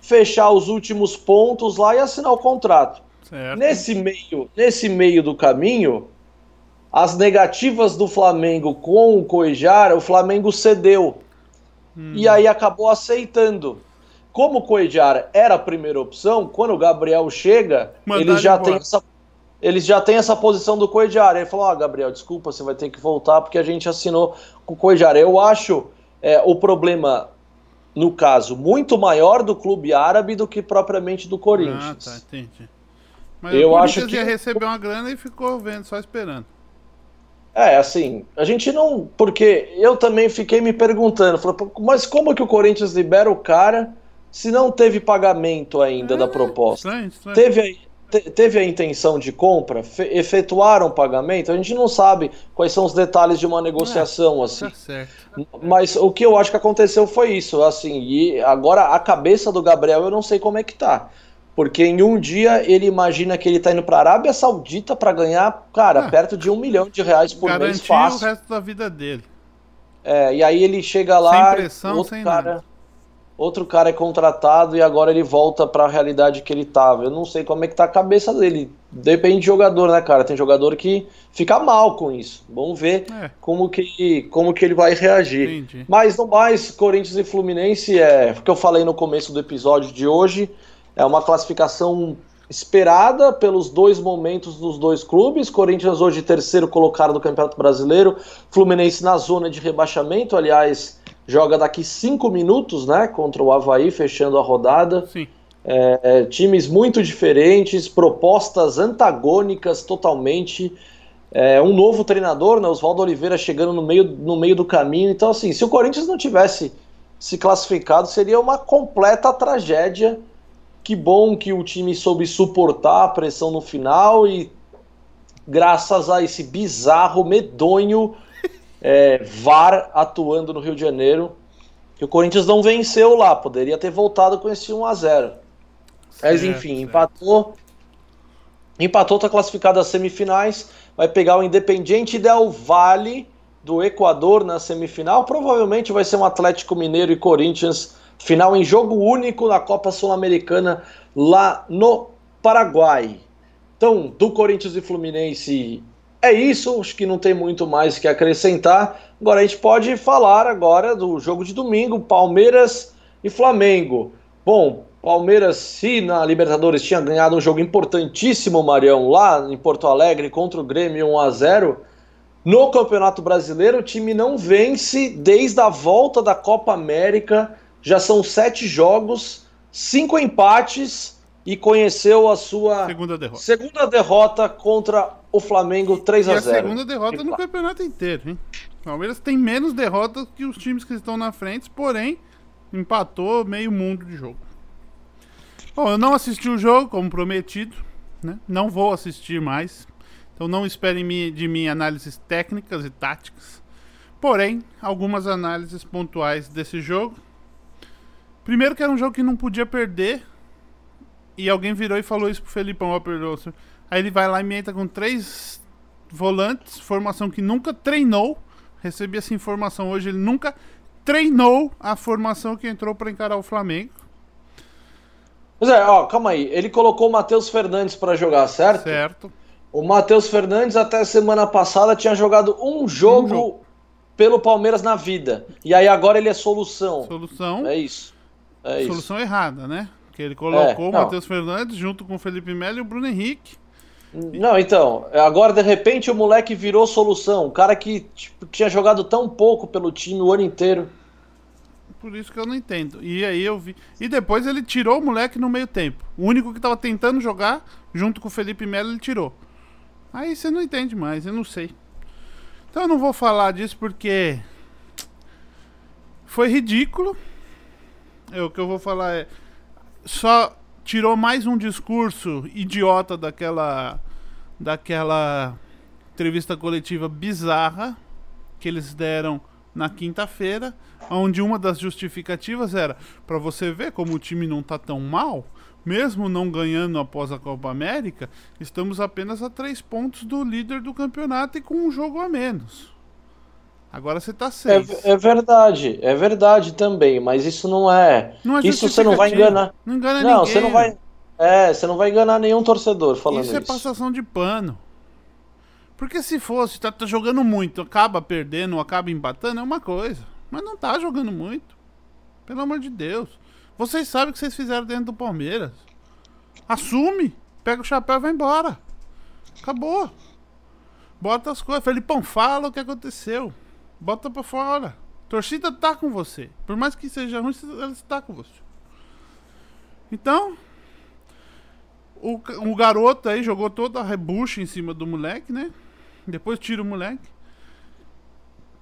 fechar os últimos pontos lá e assinar o contrato. Certo. Nesse meio, nesse meio do caminho, as negativas do Flamengo com o Coejar, o Flamengo cedeu. Hum. E aí acabou aceitando. Como o Coejar era a primeira opção, quando o Gabriel chega, Mandar ele já tem essa eles já têm essa posição do Coediar. Ele falou: Ah, Gabriel, desculpa, você vai ter que voltar porque a gente assinou com o Coediar. Eu acho é, o problema, no caso, muito maior do clube árabe do que propriamente do Corinthians. Ah, tá, entendi. Mas eu o acho que ia receber uma grana e ficou vendo, só esperando. É, assim, a gente não. Porque eu também fiquei me perguntando, falei, mas como que o Corinthians libera o cara se não teve pagamento ainda é, da proposta? Estranho, estranho. Teve, teve a intenção de compra? efetuaram o pagamento? A gente não sabe quais são os detalhes de uma negociação, é, assim. Tá certo. Mas o que eu acho que aconteceu foi isso, assim, e agora a cabeça do Gabriel eu não sei como é que tá. Porque em um dia ele imagina que ele está indo para Arábia Saudita para ganhar, cara, é. perto de um milhão de reais por mês fácil. o resto da vida dele. É, e aí ele chega lá, sem pressão, outro sem cara, nada. Outro cara é contratado e agora ele volta para a realidade que ele tava. Eu não sei como é que tá a cabeça dele. Depende de jogador, né, cara? Tem jogador que fica mal com isso. Vamos ver é. como que como que ele vai reagir. Entendi. Mas no mais, Corinthians e Fluminense é, o que eu falei no começo do episódio de hoje. É uma classificação esperada pelos dois momentos dos dois clubes. Corinthians hoje terceiro colocado do Campeonato Brasileiro, Fluminense na zona de rebaixamento. Aliás, joga daqui cinco minutos, né, contra o Havaí, fechando a rodada. Sim. É, é, times muito diferentes, propostas antagônicas totalmente. É, um novo treinador, né, Oswaldo Oliveira chegando no meio, no meio do caminho. Então, assim, se o Corinthians não tivesse se classificado, seria uma completa tragédia que bom que o time soube suportar a pressão no final e graças a esse bizarro, medonho [LAUGHS] é, VAR atuando no Rio de Janeiro, que o Corinthians não venceu lá, poderia ter voltado com esse 1 a 0 Mas enfim, empatou. Empatou, está classificado às semifinais. Vai pegar o Independiente Del Vale do Equador na semifinal. Provavelmente vai ser um Atlético Mineiro e Corinthians Final em jogo único na Copa Sul-Americana lá no Paraguai. Então, do Corinthians e Fluminense é isso, acho que não tem muito mais que acrescentar. Agora a gente pode falar agora do jogo de domingo, Palmeiras e Flamengo. Bom, Palmeiras, se na Libertadores tinha ganhado um jogo importantíssimo, Marião, lá em Porto Alegre contra o Grêmio 1 a 0, no Campeonato Brasileiro o time não vence desde a volta da Copa América já são sete jogos, cinco empates e conheceu a sua segunda derrota, segunda derrota contra o Flamengo 3 a 0. E a segunda derrota no campeonato inteiro, hein? O Palmeiras tem menos derrotas que os times que estão na frente, porém empatou meio mundo de jogo. Bom, eu não assisti o jogo como prometido, né? Não vou assistir mais. Então não esperem de mim análises técnicas e táticas. Porém, algumas análises pontuais desse jogo Primeiro que era um jogo que não podia perder. E alguém virou e falou isso pro Felipão, ó, perdoa. Aí ele vai lá e me entra com três volantes, formação que nunca treinou. Recebi essa informação hoje, ele nunca treinou a formação que entrou para encarar o Flamengo. Pois é, ó, calma aí. Ele colocou o Matheus Fernandes para jogar, certo? Certo. O Matheus Fernandes até semana passada tinha jogado um jogo, um jogo, pelo Palmeiras na vida. E aí agora ele é solução. Solução. É isso. É Solução errada, né? Porque ele colocou é, o Matheus Fernandes junto com o Felipe Melo e o Bruno Henrique. Não, então, agora de repente o moleque virou solução. O cara que tipo, tinha jogado tão pouco pelo time o ano inteiro. Por isso que eu não entendo. E aí eu vi. E depois ele tirou o moleque no meio tempo. O único que tava tentando jogar, junto com o Felipe Melo, ele tirou. Aí você não entende mais, eu não sei. Então eu não vou falar disso porque. Foi ridículo é, o que eu vou falar é. Só tirou mais um discurso idiota daquela. daquela entrevista coletiva bizarra que eles deram na quinta-feira, onde uma das justificativas era para você ver como o time não tá tão mal, mesmo não ganhando após a Copa América, estamos apenas a três pontos do líder do campeonato e com um jogo a menos. Agora você tá seis. É, é, verdade, é verdade também, mas isso não é. Não é isso você não vai enganar. Não engana não, ninguém. você não vai. É, você não vai enganar nenhum torcedor falando isso. Isso é passação de pano. Porque se fosse, tá, tá jogando muito, acaba perdendo, acaba empatando, é uma coisa. Mas não tá jogando muito. Pelo amor de Deus. Vocês sabem o que vocês fizeram dentro do Palmeiras. Assume, pega o chapéu e vai embora. Acabou. Bota as coisas. Felipão, fala o que aconteceu. Bota pra fora. Torcida tá com você. Por mais que seja ruim, ela está com você. Então, o, o garoto aí jogou toda a rebucha em cima do moleque, né? Depois tira o moleque.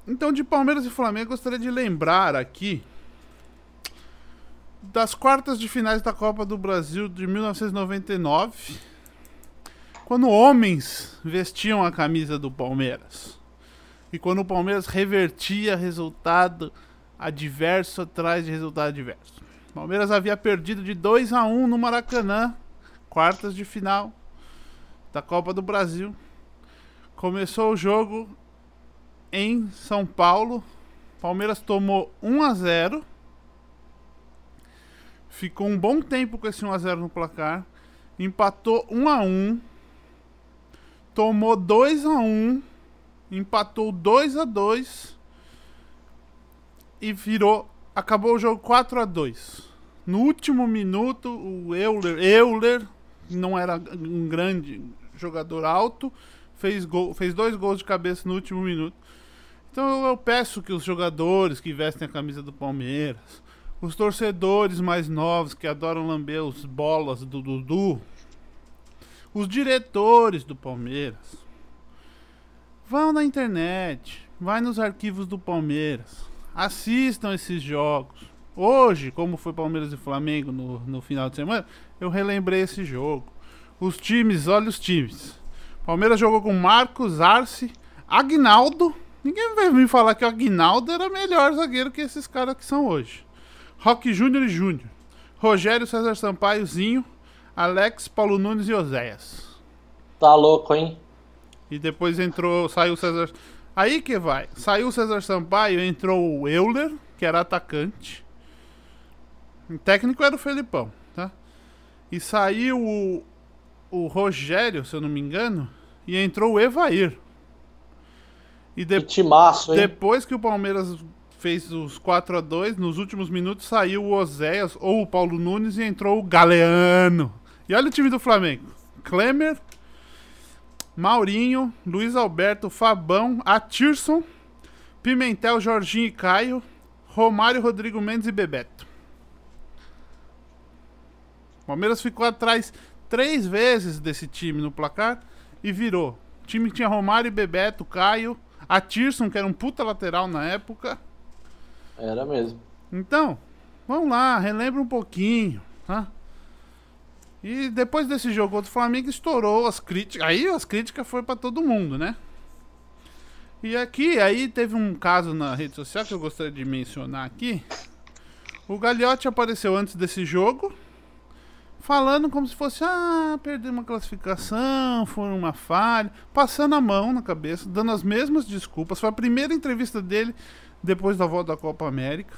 Então, de Palmeiras e Flamengo, gostaria de lembrar aqui das quartas de finais da Copa do Brasil de 1999, quando homens vestiam a camisa do Palmeiras. E quando o Palmeiras revertia resultado adverso atrás de resultado adverso. O Palmeiras havia perdido de 2 a 1 no Maracanã, quartas de final da Copa do Brasil. Começou o jogo em São Paulo. Palmeiras tomou 1 a 0. Ficou um bom tempo com esse 1 a 0 no placar. Empatou 1 a 1. Tomou 2 a 1. Empatou 2 a 2 e virou. Acabou o jogo 4 a 2 No último minuto, o Euler, Euler não era um grande jogador alto, fez, gol, fez dois gols de cabeça no último minuto. Então eu peço que os jogadores que vestem a camisa do Palmeiras, os torcedores mais novos que adoram lamber os bolas do Dudu, os diretores do Palmeiras, vão na internet, vai nos arquivos do Palmeiras, assistam esses jogos. Hoje, como foi Palmeiras e Flamengo no, no final de semana, eu relembrei esse jogo. Os times, olha os times. Palmeiras jogou com Marcos, Arce, Agnaldo Ninguém vai me falar que o Aguinaldo era melhor zagueiro que esses caras que são hoje. Roque Júnior e Júnior. Rogério César Sampaiozinho. Alex, Paulo Nunes e Oséias. Tá louco, hein? E depois entrou, saiu o César. Aí que vai. Saiu o César Sampaio, entrou o Euler, que era atacante. O técnico era o Felipão, tá? E saiu o, o Rogério, se eu não me engano, e entrou o Evair. E de... que timaço, hein? depois que o Palmeiras fez os 4 a 2 nos últimos minutos saiu o Oséias ou o Paulo Nunes e entrou o Galeano. E olha o time do Flamengo: Klemer, Maurinho, Luiz Alberto, Fabão, Atirson, Pimentel, Jorginho e Caio, Romário, Rodrigo Mendes e Bebeto. O Palmeiras ficou atrás três vezes desse time no placar e virou. O time que tinha Romário e Bebeto, Caio, a Tirson, que era um puta lateral na época. Era mesmo. Então, vamos lá, relembra um pouquinho, tá? E depois desse jogo contra o Flamengo estourou as críticas. Aí as críticas foi para todo mundo, né? E aqui, aí teve um caso na rede social que eu gostaria de mencionar aqui. O Gagliotti apareceu antes desse jogo falando como se fosse, ah, perdi uma classificação, foi uma falha, passando a mão na cabeça, dando as mesmas desculpas. Foi a primeira entrevista dele depois da volta da Copa América.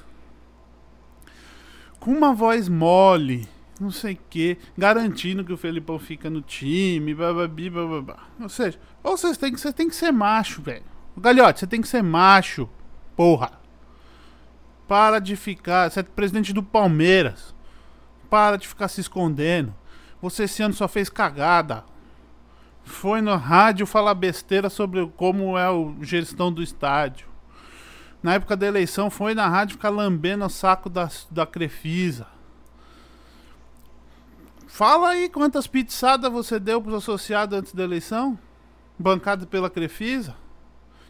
Com uma voz mole, não sei o que, garantindo que o Felipão fica no time, bababi, bababá. Ou seja, ou vocês têm que, você tem que ser macho, velho. Galhote, você tem que ser macho, porra. Para de ficar, você é presidente do Palmeiras para de ficar se escondendo. Você esse ano só fez cagada. Foi na rádio falar besteira sobre como é a gestão do estádio. Na época da eleição foi na rádio ficar lambendo o saco da, da Crefisa. Fala aí quantas pizzadas você deu para os associados antes da eleição? Bancado pela Crefisa?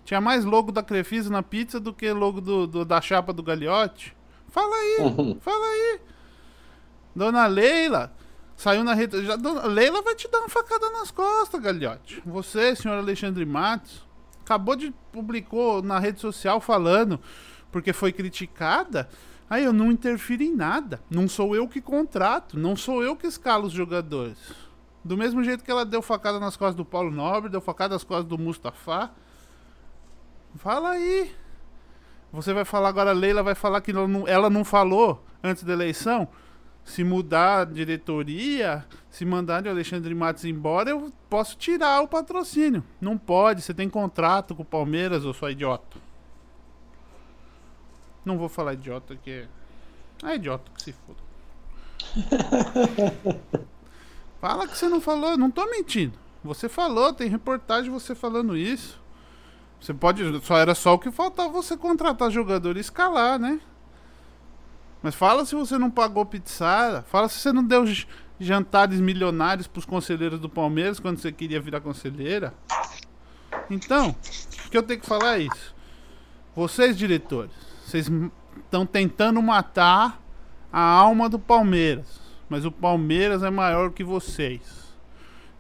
Tinha mais logo da Crefisa na pizza do que logo do, do da chapa do Gagliotti? Fala aí, [LAUGHS] fala aí. Dona Leila saiu na rede. Já, Dona Leila vai te dar uma facada nas costas, galhote. Você, senhor Alexandre Matos, acabou de publicou na rede social falando porque foi criticada. Aí eu não interfiro em nada. Não sou eu que contrato, não sou eu que escalo os jogadores. Do mesmo jeito que ela deu facada nas costas do Paulo Nobre, deu facada nas costas do Mustafa. Fala aí. Você vai falar agora, a Leila vai falar que ela não, ela não falou antes da eleição? se mudar a diretoria, se mandar o Alexandre Matos embora, eu posso tirar o patrocínio. Não pode, você tem contrato com o Palmeiras, eu sou idiota. Não vou falar idiota, que é. Ah, idiota, que se foda. [LAUGHS] Fala que você não falou, não tô mentindo. Você falou, tem reportagem você falando isso. Você pode. Só era só o que faltava você contratar jogador e escalar, né? Mas fala se você não pagou pizzada. Fala se você não deu jantares milionários pros conselheiros do Palmeiras quando você queria virar conselheira. Então, o que eu tenho que falar é isso. Vocês, diretores, vocês estão tentando matar a alma do Palmeiras. Mas o Palmeiras é maior que vocês.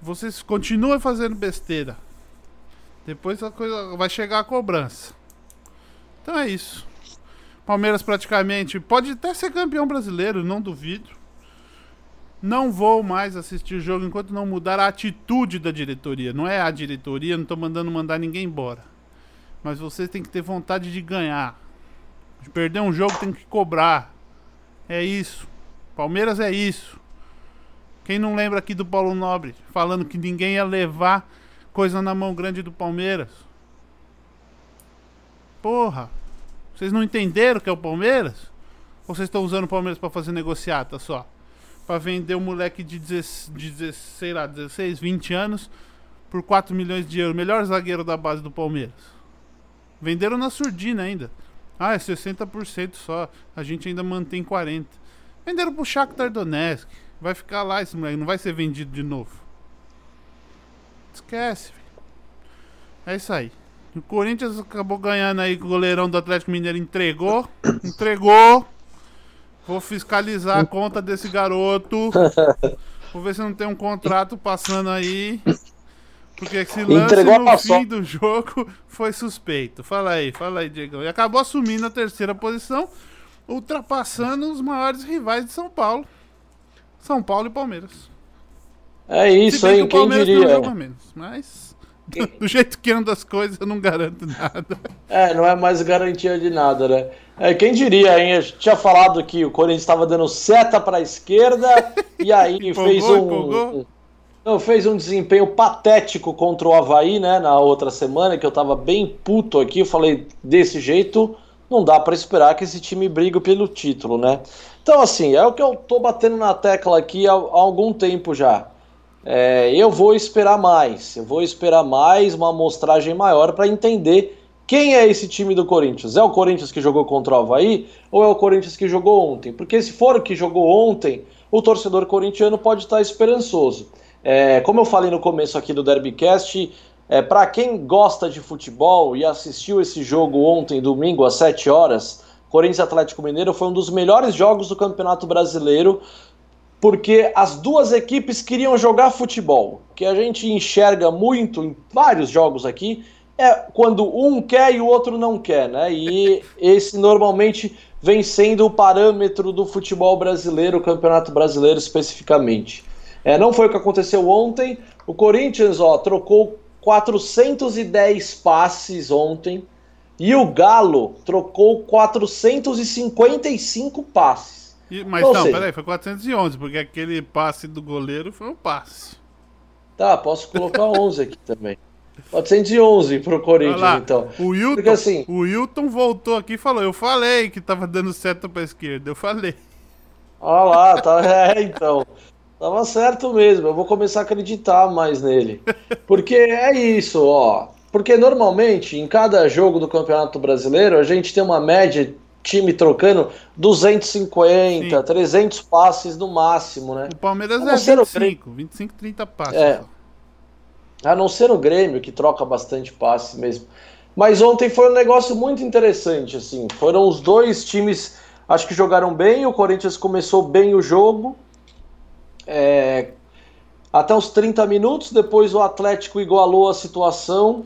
Vocês continuam fazendo besteira. Depois a coisa vai chegar a cobrança. Então é isso. Palmeiras praticamente pode até ser campeão brasileiro, não duvido. Não vou mais assistir o jogo enquanto não mudar a atitude da diretoria. Não é a diretoria, não estou mandando mandar ninguém embora. Mas vocês têm que ter vontade de ganhar. De perder um jogo tem que cobrar. É isso. Palmeiras é isso. Quem não lembra aqui do Paulo Nobre falando que ninguém ia levar coisa na mão grande do Palmeiras? Porra. Vocês não entenderam que é o Palmeiras? Ou vocês estão usando o Palmeiras para fazer negociata só? Para vender um moleque de, 16, de sei lá, 16, 20 anos por 4 milhões de euros. Melhor zagueiro da base do Palmeiras. Venderam na surdina ainda. Ah, é 60% só. A gente ainda mantém 40%. Venderam pro Shakhtar Donetsk. Vai ficar lá esse moleque. Não vai ser vendido de novo. Esquece, filho. É isso aí. O Corinthians acabou ganhando aí com o goleirão do Atlético Mineiro entregou. [COUGHS] Entregou. Vou fiscalizar a conta desse garoto. [LAUGHS] Vou ver se não tem um contrato passando aí. Porque esse lance Entregou no fim do jogo foi suspeito. Fala aí, fala aí, Diego. E acabou assumindo a terceira posição, ultrapassando os maiores rivais de São Paulo. São Paulo e Palmeiras. É isso aí, quem diria? Menos, mas do jeito que anda as coisas, eu não garanto nada. É, não é mais garantia de nada, né? É, quem diria, hein? Eu tinha falado que o Corinthians estava dando seta para a esquerda [LAUGHS] e aí empolgou, fez um, não, fez um desempenho patético contra o Havaí, né? Na outra semana, que eu tava bem puto aqui. Eu falei, desse jeito, não dá para esperar que esse time brigue pelo título, né? Então, assim, é o que eu tô batendo na tecla aqui há, há algum tempo já. É, eu vou esperar mais, eu vou esperar mais, uma amostragem maior para entender quem é esse time do Corinthians. É o Corinthians que jogou contra o Havaí ou é o Corinthians que jogou ontem? Porque se for o que jogou ontem, o torcedor corintiano pode estar esperançoso. É, como eu falei no começo aqui do Derbycast, é, para quem gosta de futebol e assistiu esse jogo ontem, domingo, às 7 horas, Corinthians Atlético Mineiro foi um dos melhores jogos do Campeonato Brasileiro porque as duas equipes queriam jogar futebol. O que a gente enxerga muito em vários jogos aqui é quando um quer e o outro não quer, né? E esse normalmente vem sendo o parâmetro do futebol brasileiro, o Campeonato Brasileiro especificamente. É, não foi o que aconteceu ontem. O Corinthians, ó, trocou 410 passes ontem e o Galo trocou 455 passes. E, mas Ou não, seja, peraí, foi 411, porque aquele passe do goleiro foi um passe. Tá, posso colocar 11 aqui também. 411 pro Corinthians, lá, então. O Wilton, porque, assim, o Wilton voltou aqui e falou: Eu falei que tava dando certo pra esquerda, eu falei. Olha lá, tá, [LAUGHS] é, então. Tava certo mesmo, eu vou começar a acreditar mais nele. Porque é isso, ó. Porque normalmente, em cada jogo do Campeonato Brasileiro, a gente tem uma média time trocando 250, Sim. 300 passes no máximo, né? O Palmeiras é 25, 25, 30 passes. É. A não ser o Grêmio, que troca bastante passes mesmo. Mas ontem foi um negócio muito interessante, assim. Foram os dois times, acho que jogaram bem. O Corinthians começou bem o jogo. É, até os 30 minutos, depois o Atlético igualou a situação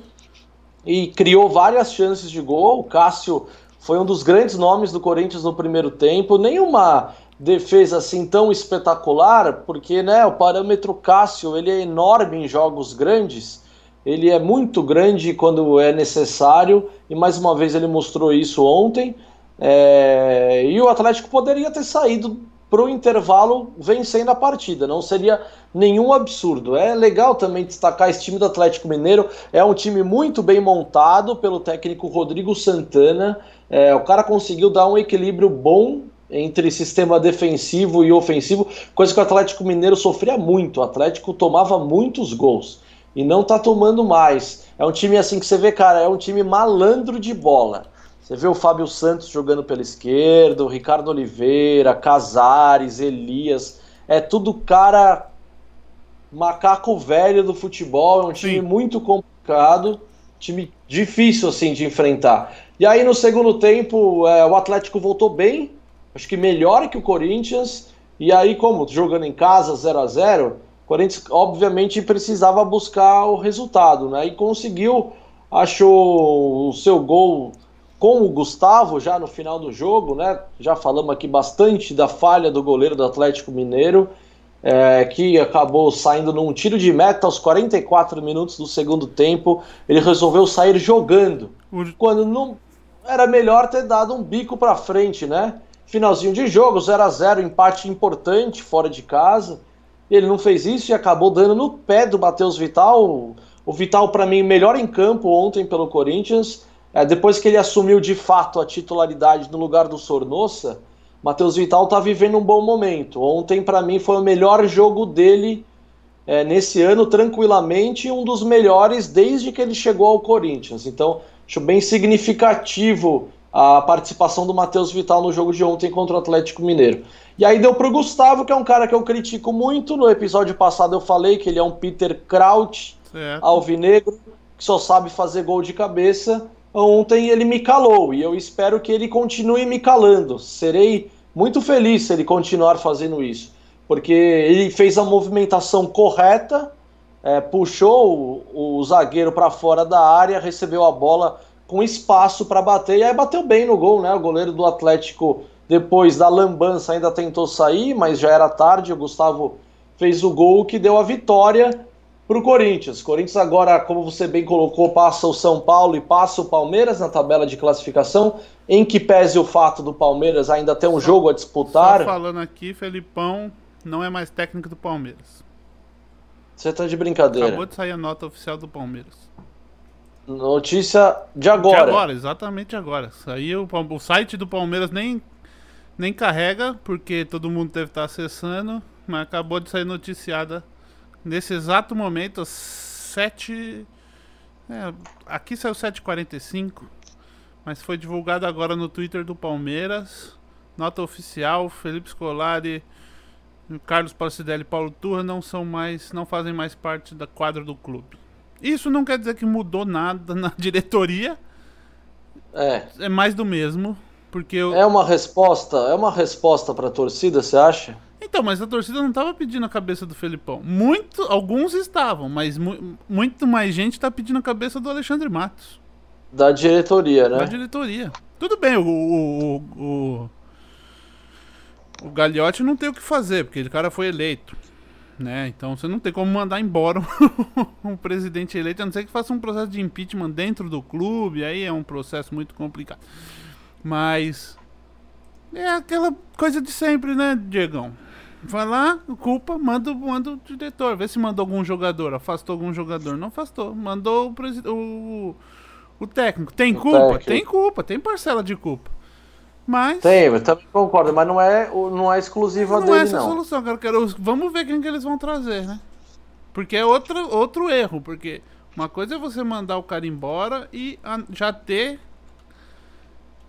e criou várias chances de gol. O Cássio foi um dos grandes nomes do Corinthians no primeiro tempo. Nenhuma defesa assim tão espetacular, porque né, o parâmetro Cássio ele é enorme em jogos grandes. Ele é muito grande quando é necessário e mais uma vez ele mostrou isso ontem. É... E o Atlético poderia ter saído para o intervalo vencendo a partida. Não seria nenhum absurdo. É legal também destacar esse time do Atlético Mineiro. É um time muito bem montado pelo técnico Rodrigo Santana. É, o cara conseguiu dar um equilíbrio bom entre sistema defensivo e ofensivo, coisa que o Atlético Mineiro sofria muito. O Atlético tomava muitos gols e não tá tomando mais. É um time assim que você vê, cara, é um time malandro de bola. Você vê o Fábio Santos jogando pela esquerda, o Ricardo Oliveira, Casares, Elias. É tudo cara macaco velho do futebol. É um time Sim. muito complicado. time difícil assim de enfrentar. E aí no segundo tempo é, o Atlético voltou bem, acho que melhor que o Corinthians. E aí, como jogando em casa 0 a 0 o Corinthians obviamente precisava buscar o resultado, né? E conseguiu, achou o seu gol com o Gustavo já no final do jogo, né? Já falamos aqui bastante da falha do goleiro do Atlético Mineiro é, que acabou saindo num tiro de meta aos 44 minutos do segundo tempo. Ele resolveu sair jogando, quando não era melhor ter dado um bico para frente, né? Finalzinho de jogo, 0 a 0 empate importante fora de casa. Ele não fez isso e acabou dando no pé do Matheus Vital. O Vital, para mim, melhor em campo ontem pelo Corinthians. É, depois que ele assumiu de fato a titularidade no lugar do Sornossa, Matheus Vital está vivendo um bom momento. Ontem, para mim, foi o melhor jogo dele é, nesse ano, tranquilamente, um dos melhores desde que ele chegou ao Corinthians. Então, acho bem significativo a participação do Matheus Vital no jogo de ontem contra o Atlético Mineiro. E aí deu para o Gustavo, que é um cara que eu critico muito. No episódio passado eu falei que ele é um Peter Kraut, certo. alvinegro, que só sabe fazer gol de cabeça. Ontem ele me calou e eu espero que ele continue me calando. Serei muito feliz se ele continuar fazendo isso, porque ele fez a movimentação correta, é, puxou o, o zagueiro para fora da área, recebeu a bola com espaço para bater e aí bateu bem no gol, né? O goleiro do Atlético, depois da lambança, ainda tentou sair, mas já era tarde. O Gustavo fez o gol que deu a vitória para o Corinthians. Corinthians agora, como você bem colocou, passa o São Paulo e passa o Palmeiras na tabela de classificação, em que pese o fato do Palmeiras ainda ter um jogo a disputar. Só falando aqui, Felipão não é mais técnico do Palmeiras. Você tá de brincadeira. Acabou de sair a nota oficial do Palmeiras. Notícia de agora. De agora, exatamente agora. Saiu o site do Palmeiras nem nem carrega porque todo mundo deve estar acessando, mas acabou de sair noticiada nesse exato momento, às 7. É, aqui saiu 7h45, mas foi divulgado agora no Twitter do Palmeiras. Nota oficial: Felipe Scolari, Carlos Placidelli e Paulo Turra não são mais, não fazem mais parte da quadra do clube. Isso não quer dizer que mudou nada na [LAUGHS] diretoria. É. É mais do mesmo, porque eu... é uma resposta, é uma resposta para a torcida, você acha? Então, mas a torcida não estava pedindo a cabeça do Felipão. Muito, alguns estavam, mas mu muito mais gente está pedindo a cabeça do Alexandre Matos. Da diretoria, né? Da diretoria. Tudo bem, o, o, o, o Gagliotti não tem o que fazer, porque o cara foi eleito. Né? Então você não tem como mandar embora [LAUGHS] um presidente eleito, a não ser que faça um processo de impeachment dentro do clube, aí é um processo muito complicado. Mas é aquela coisa de sempre, né, Diegão? Vai lá, culpa, manda, manda o diretor. Vê se mandou algum jogador. Afastou algum jogador. Não afastou. Mandou o, o, o técnico. Tem o culpa? Técnico. Tem culpa, tem parcela de culpa. Mas. Tem, eu também concordo, mas não é, não é exclusiva não dele, é essa não. solução, cara. Quero, vamos ver quem que eles vão trazer, né? Porque é outro, outro erro. Porque uma coisa é você mandar o cara embora e já ter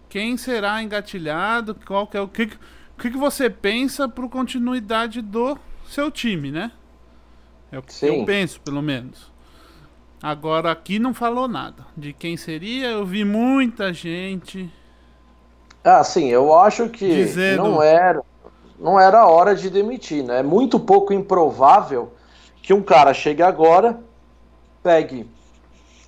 quem será engatilhado, qual que é o que o que, que você pensa para continuidade do seu time, né? É o que Sim. eu penso, pelo menos. Agora aqui não falou nada de quem seria. Eu vi muita gente. Ah, sim, eu acho que dizendo... não era não era hora de demitir, né? É muito pouco improvável que um cara chegue agora, pegue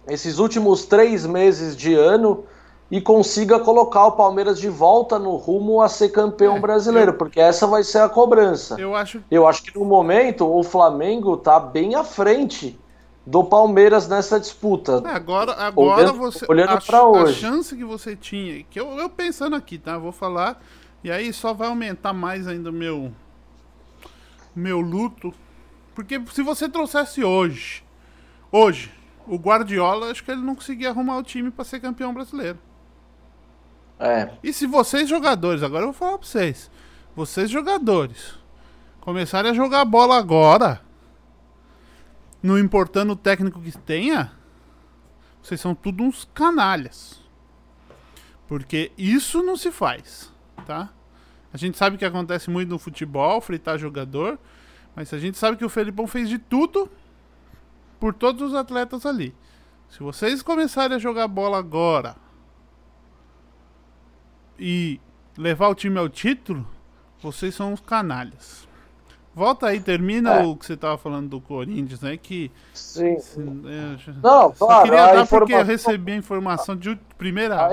esses últimos três meses de ano e consiga colocar o Palmeiras de volta no rumo a ser campeão é, brasileiro, eu, porque essa vai ser a cobrança. Eu acho, eu acho que no momento o Flamengo está bem à frente do Palmeiras nessa disputa. É, agora, agora olhando, você olhando para hoje. A chance que você tinha, que eu, eu pensando aqui, tá? Vou falar e aí só vai aumentar mais ainda o meu meu luto, porque se você trouxesse hoje, hoje, o Guardiola, acho que ele não conseguia arrumar o time para ser campeão brasileiro. É. E se vocês jogadores, agora eu vou falar pra vocês, vocês jogadores, começarem a jogar bola agora, não importando o técnico que tenha, vocês são tudo uns canalhas. Porque isso não se faz, tá? A gente sabe que acontece muito no futebol, fritar jogador, mas a gente sabe que o Felipão fez de tudo por todos os atletas ali. Se vocês começarem a jogar bola agora e levar o time ao título, vocês são os canalhas. Volta aí, termina é. o que você estava falando do Corinthians, né? Que. Sim. É, Não, só claro, queria dar porque eu recebi a informação de primeira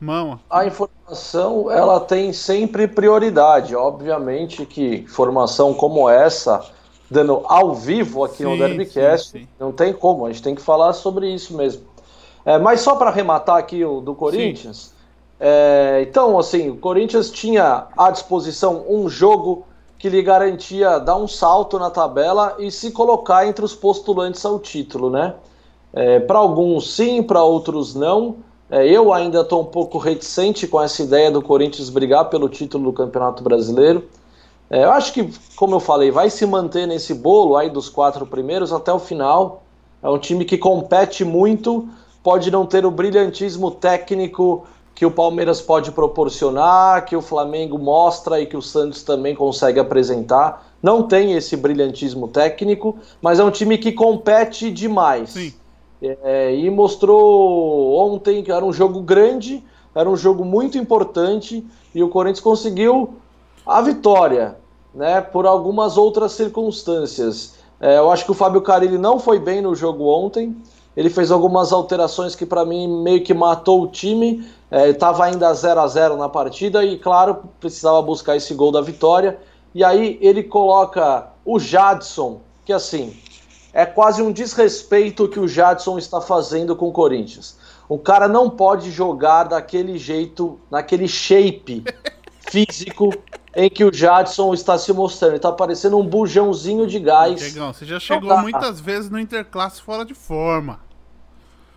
mão. A informação, ela tem sempre prioridade. Obviamente que informação como essa, dando ao vivo aqui sim, no Derbycast, sim, sim. não tem como, a gente tem que falar sobre isso mesmo. É, mas só para arrematar aqui o do Corinthians. É, então, assim, o Corinthians tinha à disposição um jogo que lhe garantia dar um salto na tabela e se colocar entre os postulantes ao título, né? É, para alguns sim, para outros não. É, eu ainda estou um pouco reticente com essa ideia do Corinthians brigar pelo título do Campeonato Brasileiro. É, eu acho que, como eu falei, vai se manter nesse bolo aí dos quatro primeiros até o final. É um time que compete muito, pode não ter o brilhantismo técnico que o Palmeiras pode proporcionar, que o Flamengo mostra e que o Santos também consegue apresentar. Não tem esse brilhantismo técnico, mas é um time que compete demais. Sim. É, e mostrou ontem que era um jogo grande, era um jogo muito importante e o Corinthians conseguiu a vitória, né? Por algumas outras circunstâncias. É, eu acho que o Fábio Carilli não foi bem no jogo ontem. Ele fez algumas alterações que para mim meio que matou o time estava é, ainda 0 a 0 na partida e, claro, precisava buscar esse gol da vitória. E aí ele coloca o Jadson, que assim, é quase um desrespeito que o Jadson está fazendo com o Corinthians. O cara não pode jogar daquele jeito, naquele shape [LAUGHS] físico em que o Jadson está se mostrando. Ele está parecendo um bujãozinho de gás. Chegão, você já chegou muitas vezes no Interclasse fora de forma.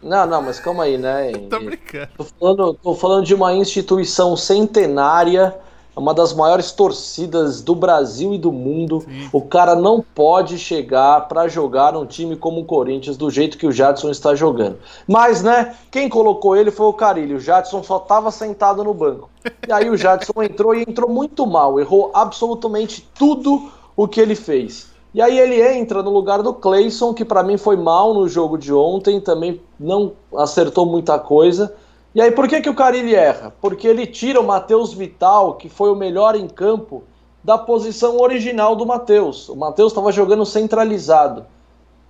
Não, não, mas calma aí, né? [LAUGHS] tô brincando. Tô falando, tô falando de uma instituição centenária, uma das maiores torcidas do Brasil e do mundo. Sim. O cara não pode chegar para jogar num time como o Corinthians do jeito que o Jadson está jogando. Mas, né, quem colocou ele foi o Carilho. O Jadson só estava sentado no banco. E aí o Jadson entrou e entrou muito mal, errou absolutamente tudo o que ele fez. E aí ele entra no lugar do Clayson, que para mim foi mal no jogo de ontem, também não acertou muita coisa. E aí por que, que o Carilli erra? Porque ele tira o Matheus Vital, que foi o melhor em campo, da posição original do Matheus. O Matheus estava jogando centralizado.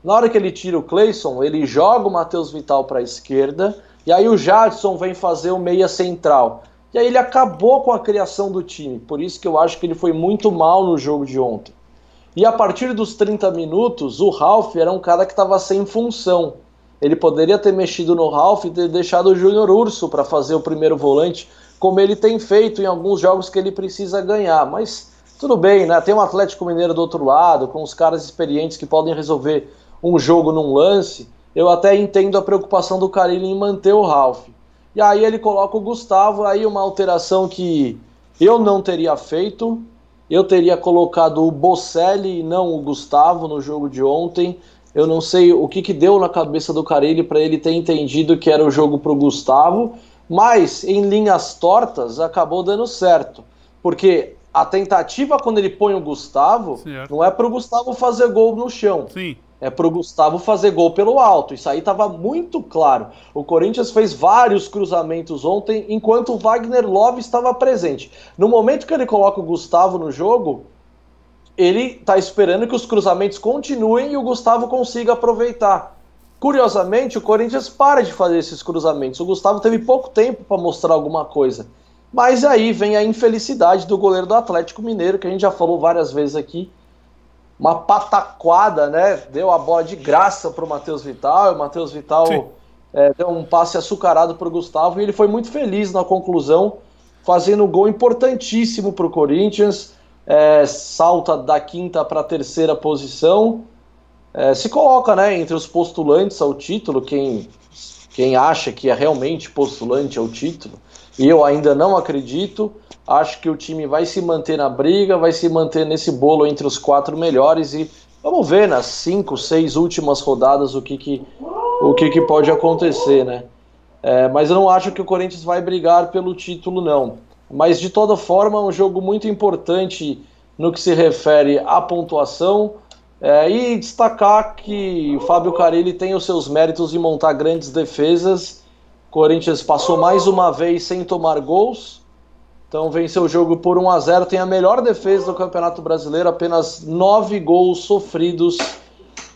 Na hora que ele tira o Clayson, ele joga o Matheus Vital para a esquerda, e aí o Jadson vem fazer o meia central. E aí ele acabou com a criação do time. Por isso que eu acho que ele foi muito mal no jogo de ontem. E a partir dos 30 minutos, o Ralph era um cara que estava sem função. Ele poderia ter mexido no Ralph e ter deixado o Júnior Urso para fazer o primeiro volante, como ele tem feito em alguns jogos que ele precisa ganhar. Mas tudo bem, né? Tem um Atlético Mineiro do outro lado, com os caras experientes que podem resolver um jogo num lance. Eu até entendo a preocupação do Carilli em manter o Ralph. E aí ele coloca o Gustavo, aí uma alteração que eu não teria feito, eu teria colocado o Bocelli e não o Gustavo no jogo de ontem. Eu não sei o que, que deu na cabeça do Carilli para ele ter entendido que era o jogo para o Gustavo, mas em linhas tortas acabou dando certo. Porque a tentativa quando ele põe o Gustavo certo. não é para o Gustavo fazer gol no chão. Sim é para o Gustavo fazer gol pelo alto. Isso aí estava muito claro. O Corinthians fez vários cruzamentos ontem, enquanto o Wagner Love estava presente. No momento que ele coloca o Gustavo no jogo, ele está esperando que os cruzamentos continuem e o Gustavo consiga aproveitar. Curiosamente, o Corinthians para de fazer esses cruzamentos. O Gustavo teve pouco tempo para mostrar alguma coisa. Mas aí vem a infelicidade do goleiro do Atlético Mineiro, que a gente já falou várias vezes aqui uma pataquada, né? Deu a bola de graça para o Matheus Vital, o Matheus Vital é, deu um passe açucarado para o Gustavo e ele foi muito feliz na conclusão, fazendo um gol importantíssimo para o Corinthians, é, salta da quinta para a terceira posição, é, se coloca né, entre os postulantes ao título, quem, quem acha que é realmente postulante ao título, e eu ainda não acredito. Acho que o time vai se manter na briga, vai se manter nesse bolo entre os quatro melhores e vamos ver nas cinco, seis últimas rodadas o que, que, o que, que pode acontecer, né? É, mas eu não acho que o Corinthians vai brigar pelo título, não. Mas de toda forma, é um jogo muito importante no que se refere à pontuação. É, e destacar que o Fábio Carilli tem os seus méritos de montar grandes defesas. O Corinthians passou mais uma vez sem tomar gols. Então venceu o jogo por 1 a 0 Tem a melhor defesa do Campeonato Brasileiro, apenas 9 gols sofridos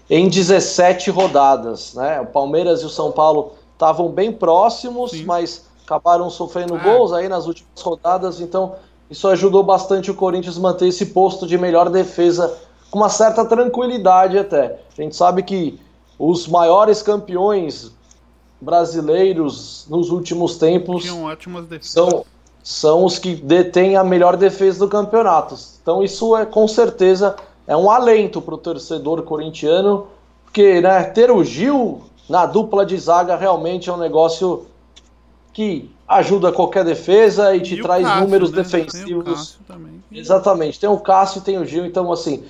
em 17 rodadas. Né? O Palmeiras e o São Paulo estavam bem próximos, Sim. mas acabaram sofrendo ah. gols aí nas últimas rodadas. Então isso ajudou bastante o Corinthians a manter esse posto de melhor defesa com uma certa tranquilidade até. A gente sabe que os maiores campeões brasileiros nos últimos tempos são, são os que detêm a melhor defesa do campeonato. Então isso é com certeza é um alento para o torcedor corintiano, porque né, ter o Gil na dupla de zaga realmente é um negócio que ajuda qualquer defesa e te e traz Cássio, números né? defensivos. Tem Exatamente, tem o Cássio e tem o Gil, então assim,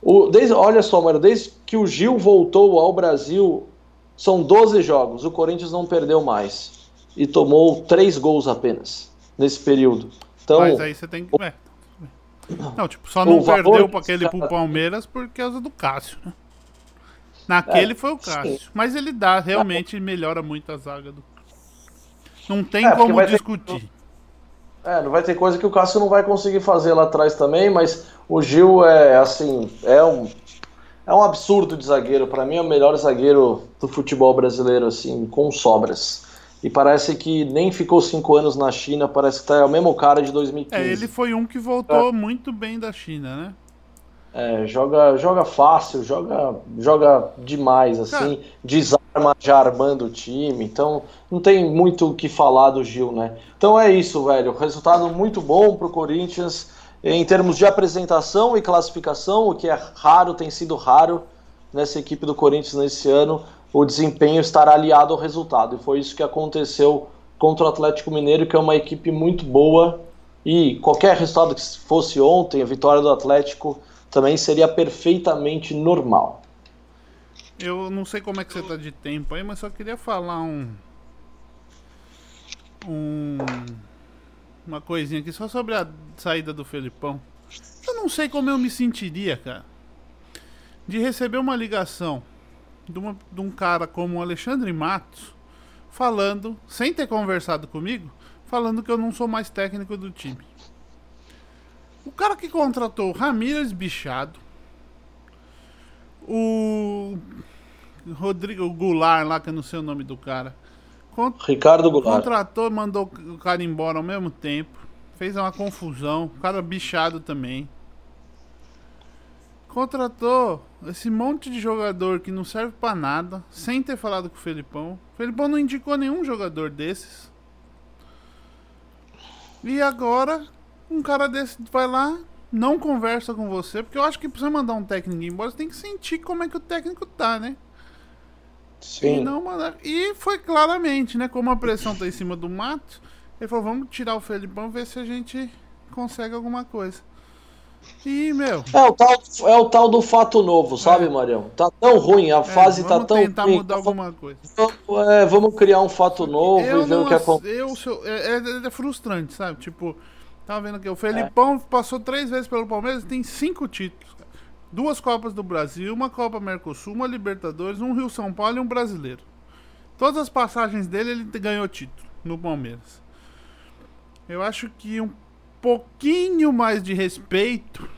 o, desde, olha só, mano, desde que o Gil voltou ao Brasil, são 12 jogos. O Corinthians não perdeu mais. E tomou 3 gols apenas nesse período. Então, Mas aí você tem que. É. Não, tipo, só não perdeu para aquele pro Palmeiras por causa do Cássio, né? Naquele é, foi o Cássio. Sim. Mas ele dá, realmente melhora muito a zaga do. Não tem é, como discutir. Ter... É, não vai ter coisa que o Cássio não vai conseguir fazer lá atrás também, mas o Gil é assim, é um é um absurdo de zagueiro. Para mim é o melhor zagueiro do futebol brasileiro, assim, com sobras. E parece que nem ficou cinco anos na China, parece que tá o mesmo cara de 2015. É, ele foi um que voltou é. muito bem da China, né? É, joga, joga fácil, joga, joga demais, assim, cara, desarma já armando o time, então não tem muito o que falar do Gil, né? Então é isso, velho. Resultado muito bom pro Corinthians em termos de apresentação e classificação, o que é raro, tem sido raro nessa equipe do Corinthians nesse ano, o desempenho estar aliado ao resultado. E foi isso que aconteceu contra o Atlético Mineiro, que é uma equipe muito boa. E qualquer resultado que fosse ontem, a vitória do Atlético também seria perfeitamente normal. Eu não sei como é que você tá de tempo aí, mas só queria falar um. Um. Uma coisinha aqui só sobre a saída do Felipão. Eu não sei como eu me sentiria, cara. De receber uma ligação de, uma, de um cara como o Alexandre Matos falando, sem ter conversado comigo, falando que eu não sou mais técnico do time. O cara que contratou o Ramírez Bichado, o Rodrigo Goulart lá, que eu não sei o nome do cara. Cont Ricardo Goulart. Contratou, mandou o cara embora ao mesmo tempo. Fez uma confusão. O cara bichado também. Contratou esse monte de jogador que não serve para nada, sem ter falado com o Felipão. O Felipão não indicou nenhum jogador desses. E agora, um cara desse vai lá, não conversa com você, porque eu acho que pra você mandar um técnico embora, você tem que sentir como é que o técnico tá, né? Sim. E, não mandar... e foi claramente, né? Como a pressão tá em cima do mato, ele falou: vamos tirar o Felipão ver se a gente consegue alguma coisa. E, meu. É o tal, é o tal do fato novo, sabe, é. Marião? Tá tão ruim, a é, fase tá tão tentar ruim. mudar alguma coisa. Vamos, é, vamos criar um fato novo eu e ver o que acontece. Eu, é, é, é, frustrante, sabe? Tipo, Tava vendo aqui, o Felipão é. passou três vezes pelo Palmeiras e tem cinco títulos. Duas Copas do Brasil, uma Copa Mercosul, uma Libertadores, um Rio São Paulo e um brasileiro. Todas as passagens dele ele ganhou título no Palmeiras. Eu acho que um pouquinho mais de respeito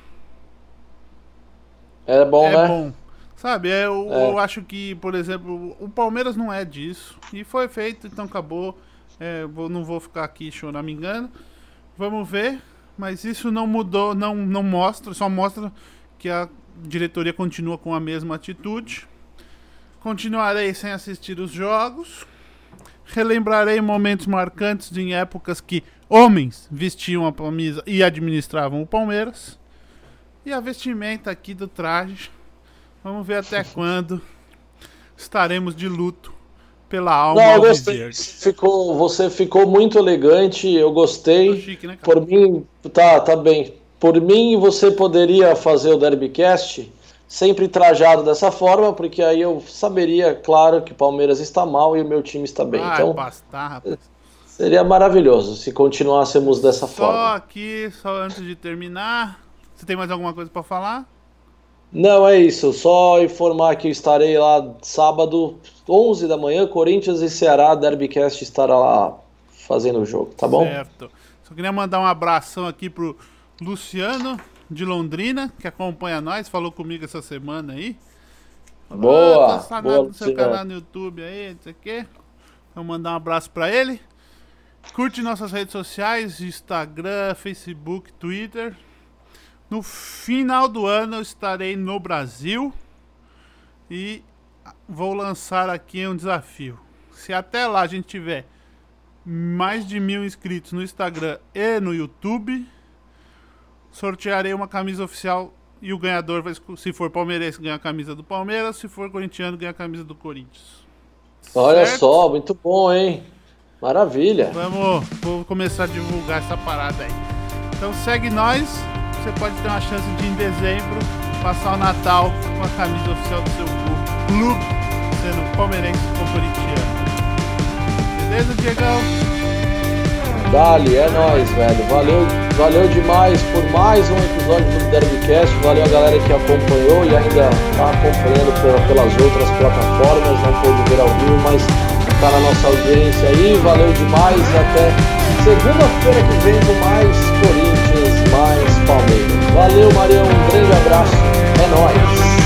é bom, é né? bom. Sabe, é, eu, é. eu, acho que, por exemplo, o Palmeiras não é disso. E foi feito, então acabou. É, vou, não vou ficar aqui choramingando. Vamos ver, mas isso não mudou, não, não mostra, só mostra que a diretoria continua com a mesma atitude. Continuarei sem assistir os jogos. Relembrarei momentos marcantes de em épocas que homens vestiam a camisa e administravam o Palmeiras. E a vestimenta aqui do traje. Vamos ver até [LAUGHS] quando estaremos de luto pela alma Não, eu gostei. Ficou, você ficou muito elegante, eu gostei. Chique, né, Por mim, tá, tá bem. Por mim, você poderia fazer o Derbycast sempre trajado dessa forma, porque aí eu saberia, claro, que o Palmeiras está mal e o meu time está bem. então, bastar, rapaz. Seria maravilhoso se continuássemos dessa só forma. Só aqui, só antes de terminar, você tem mais alguma coisa para falar? Não, é isso. Só informar que eu estarei lá sábado, 11 da manhã, Corinthians e Ceará, Derbycast estará lá fazendo o jogo, tá bom? Certo. Só queria mandar um abração aqui pro Luciano de Londrina, que acompanha nós, falou comigo essa semana aí. Falou, boa! Ah, tá boa no seu canal no YouTube aí, não sei o quê. Vou mandar um abraço para ele. Curte nossas redes sociais, Instagram, Facebook, Twitter. No final do ano eu estarei no Brasil e vou lançar aqui um desafio. Se até lá a gente tiver mais de mil inscritos no Instagram e no YouTube, sortearei uma camisa oficial e o ganhador, vai, se for palmeirense, ganha a camisa do Palmeiras, se for corintiano, ganha a camisa do Corinthians. Olha certo? só, muito bom, hein? Maravilha. Vamos, vou começar a divulgar essa parada aí. Então segue nós, você pode ter uma chance de em dezembro passar o Natal com a camisa oficial do seu clube, sendo palmeirense ou corintiano. Beleza, Diegão? Dali, é nóis, velho. Valeu, valeu demais por mais um episódio do Derbycast. Valeu a galera que acompanhou e ainda está acompanhando pelas outras plataformas. Não pôde ver ao vivo, mas está na nossa audiência aí. Valeu demais. Até segunda-feira que vem com mais Corinthians, mais Palmeiras. Valeu, Marião. Um grande abraço. É nóis.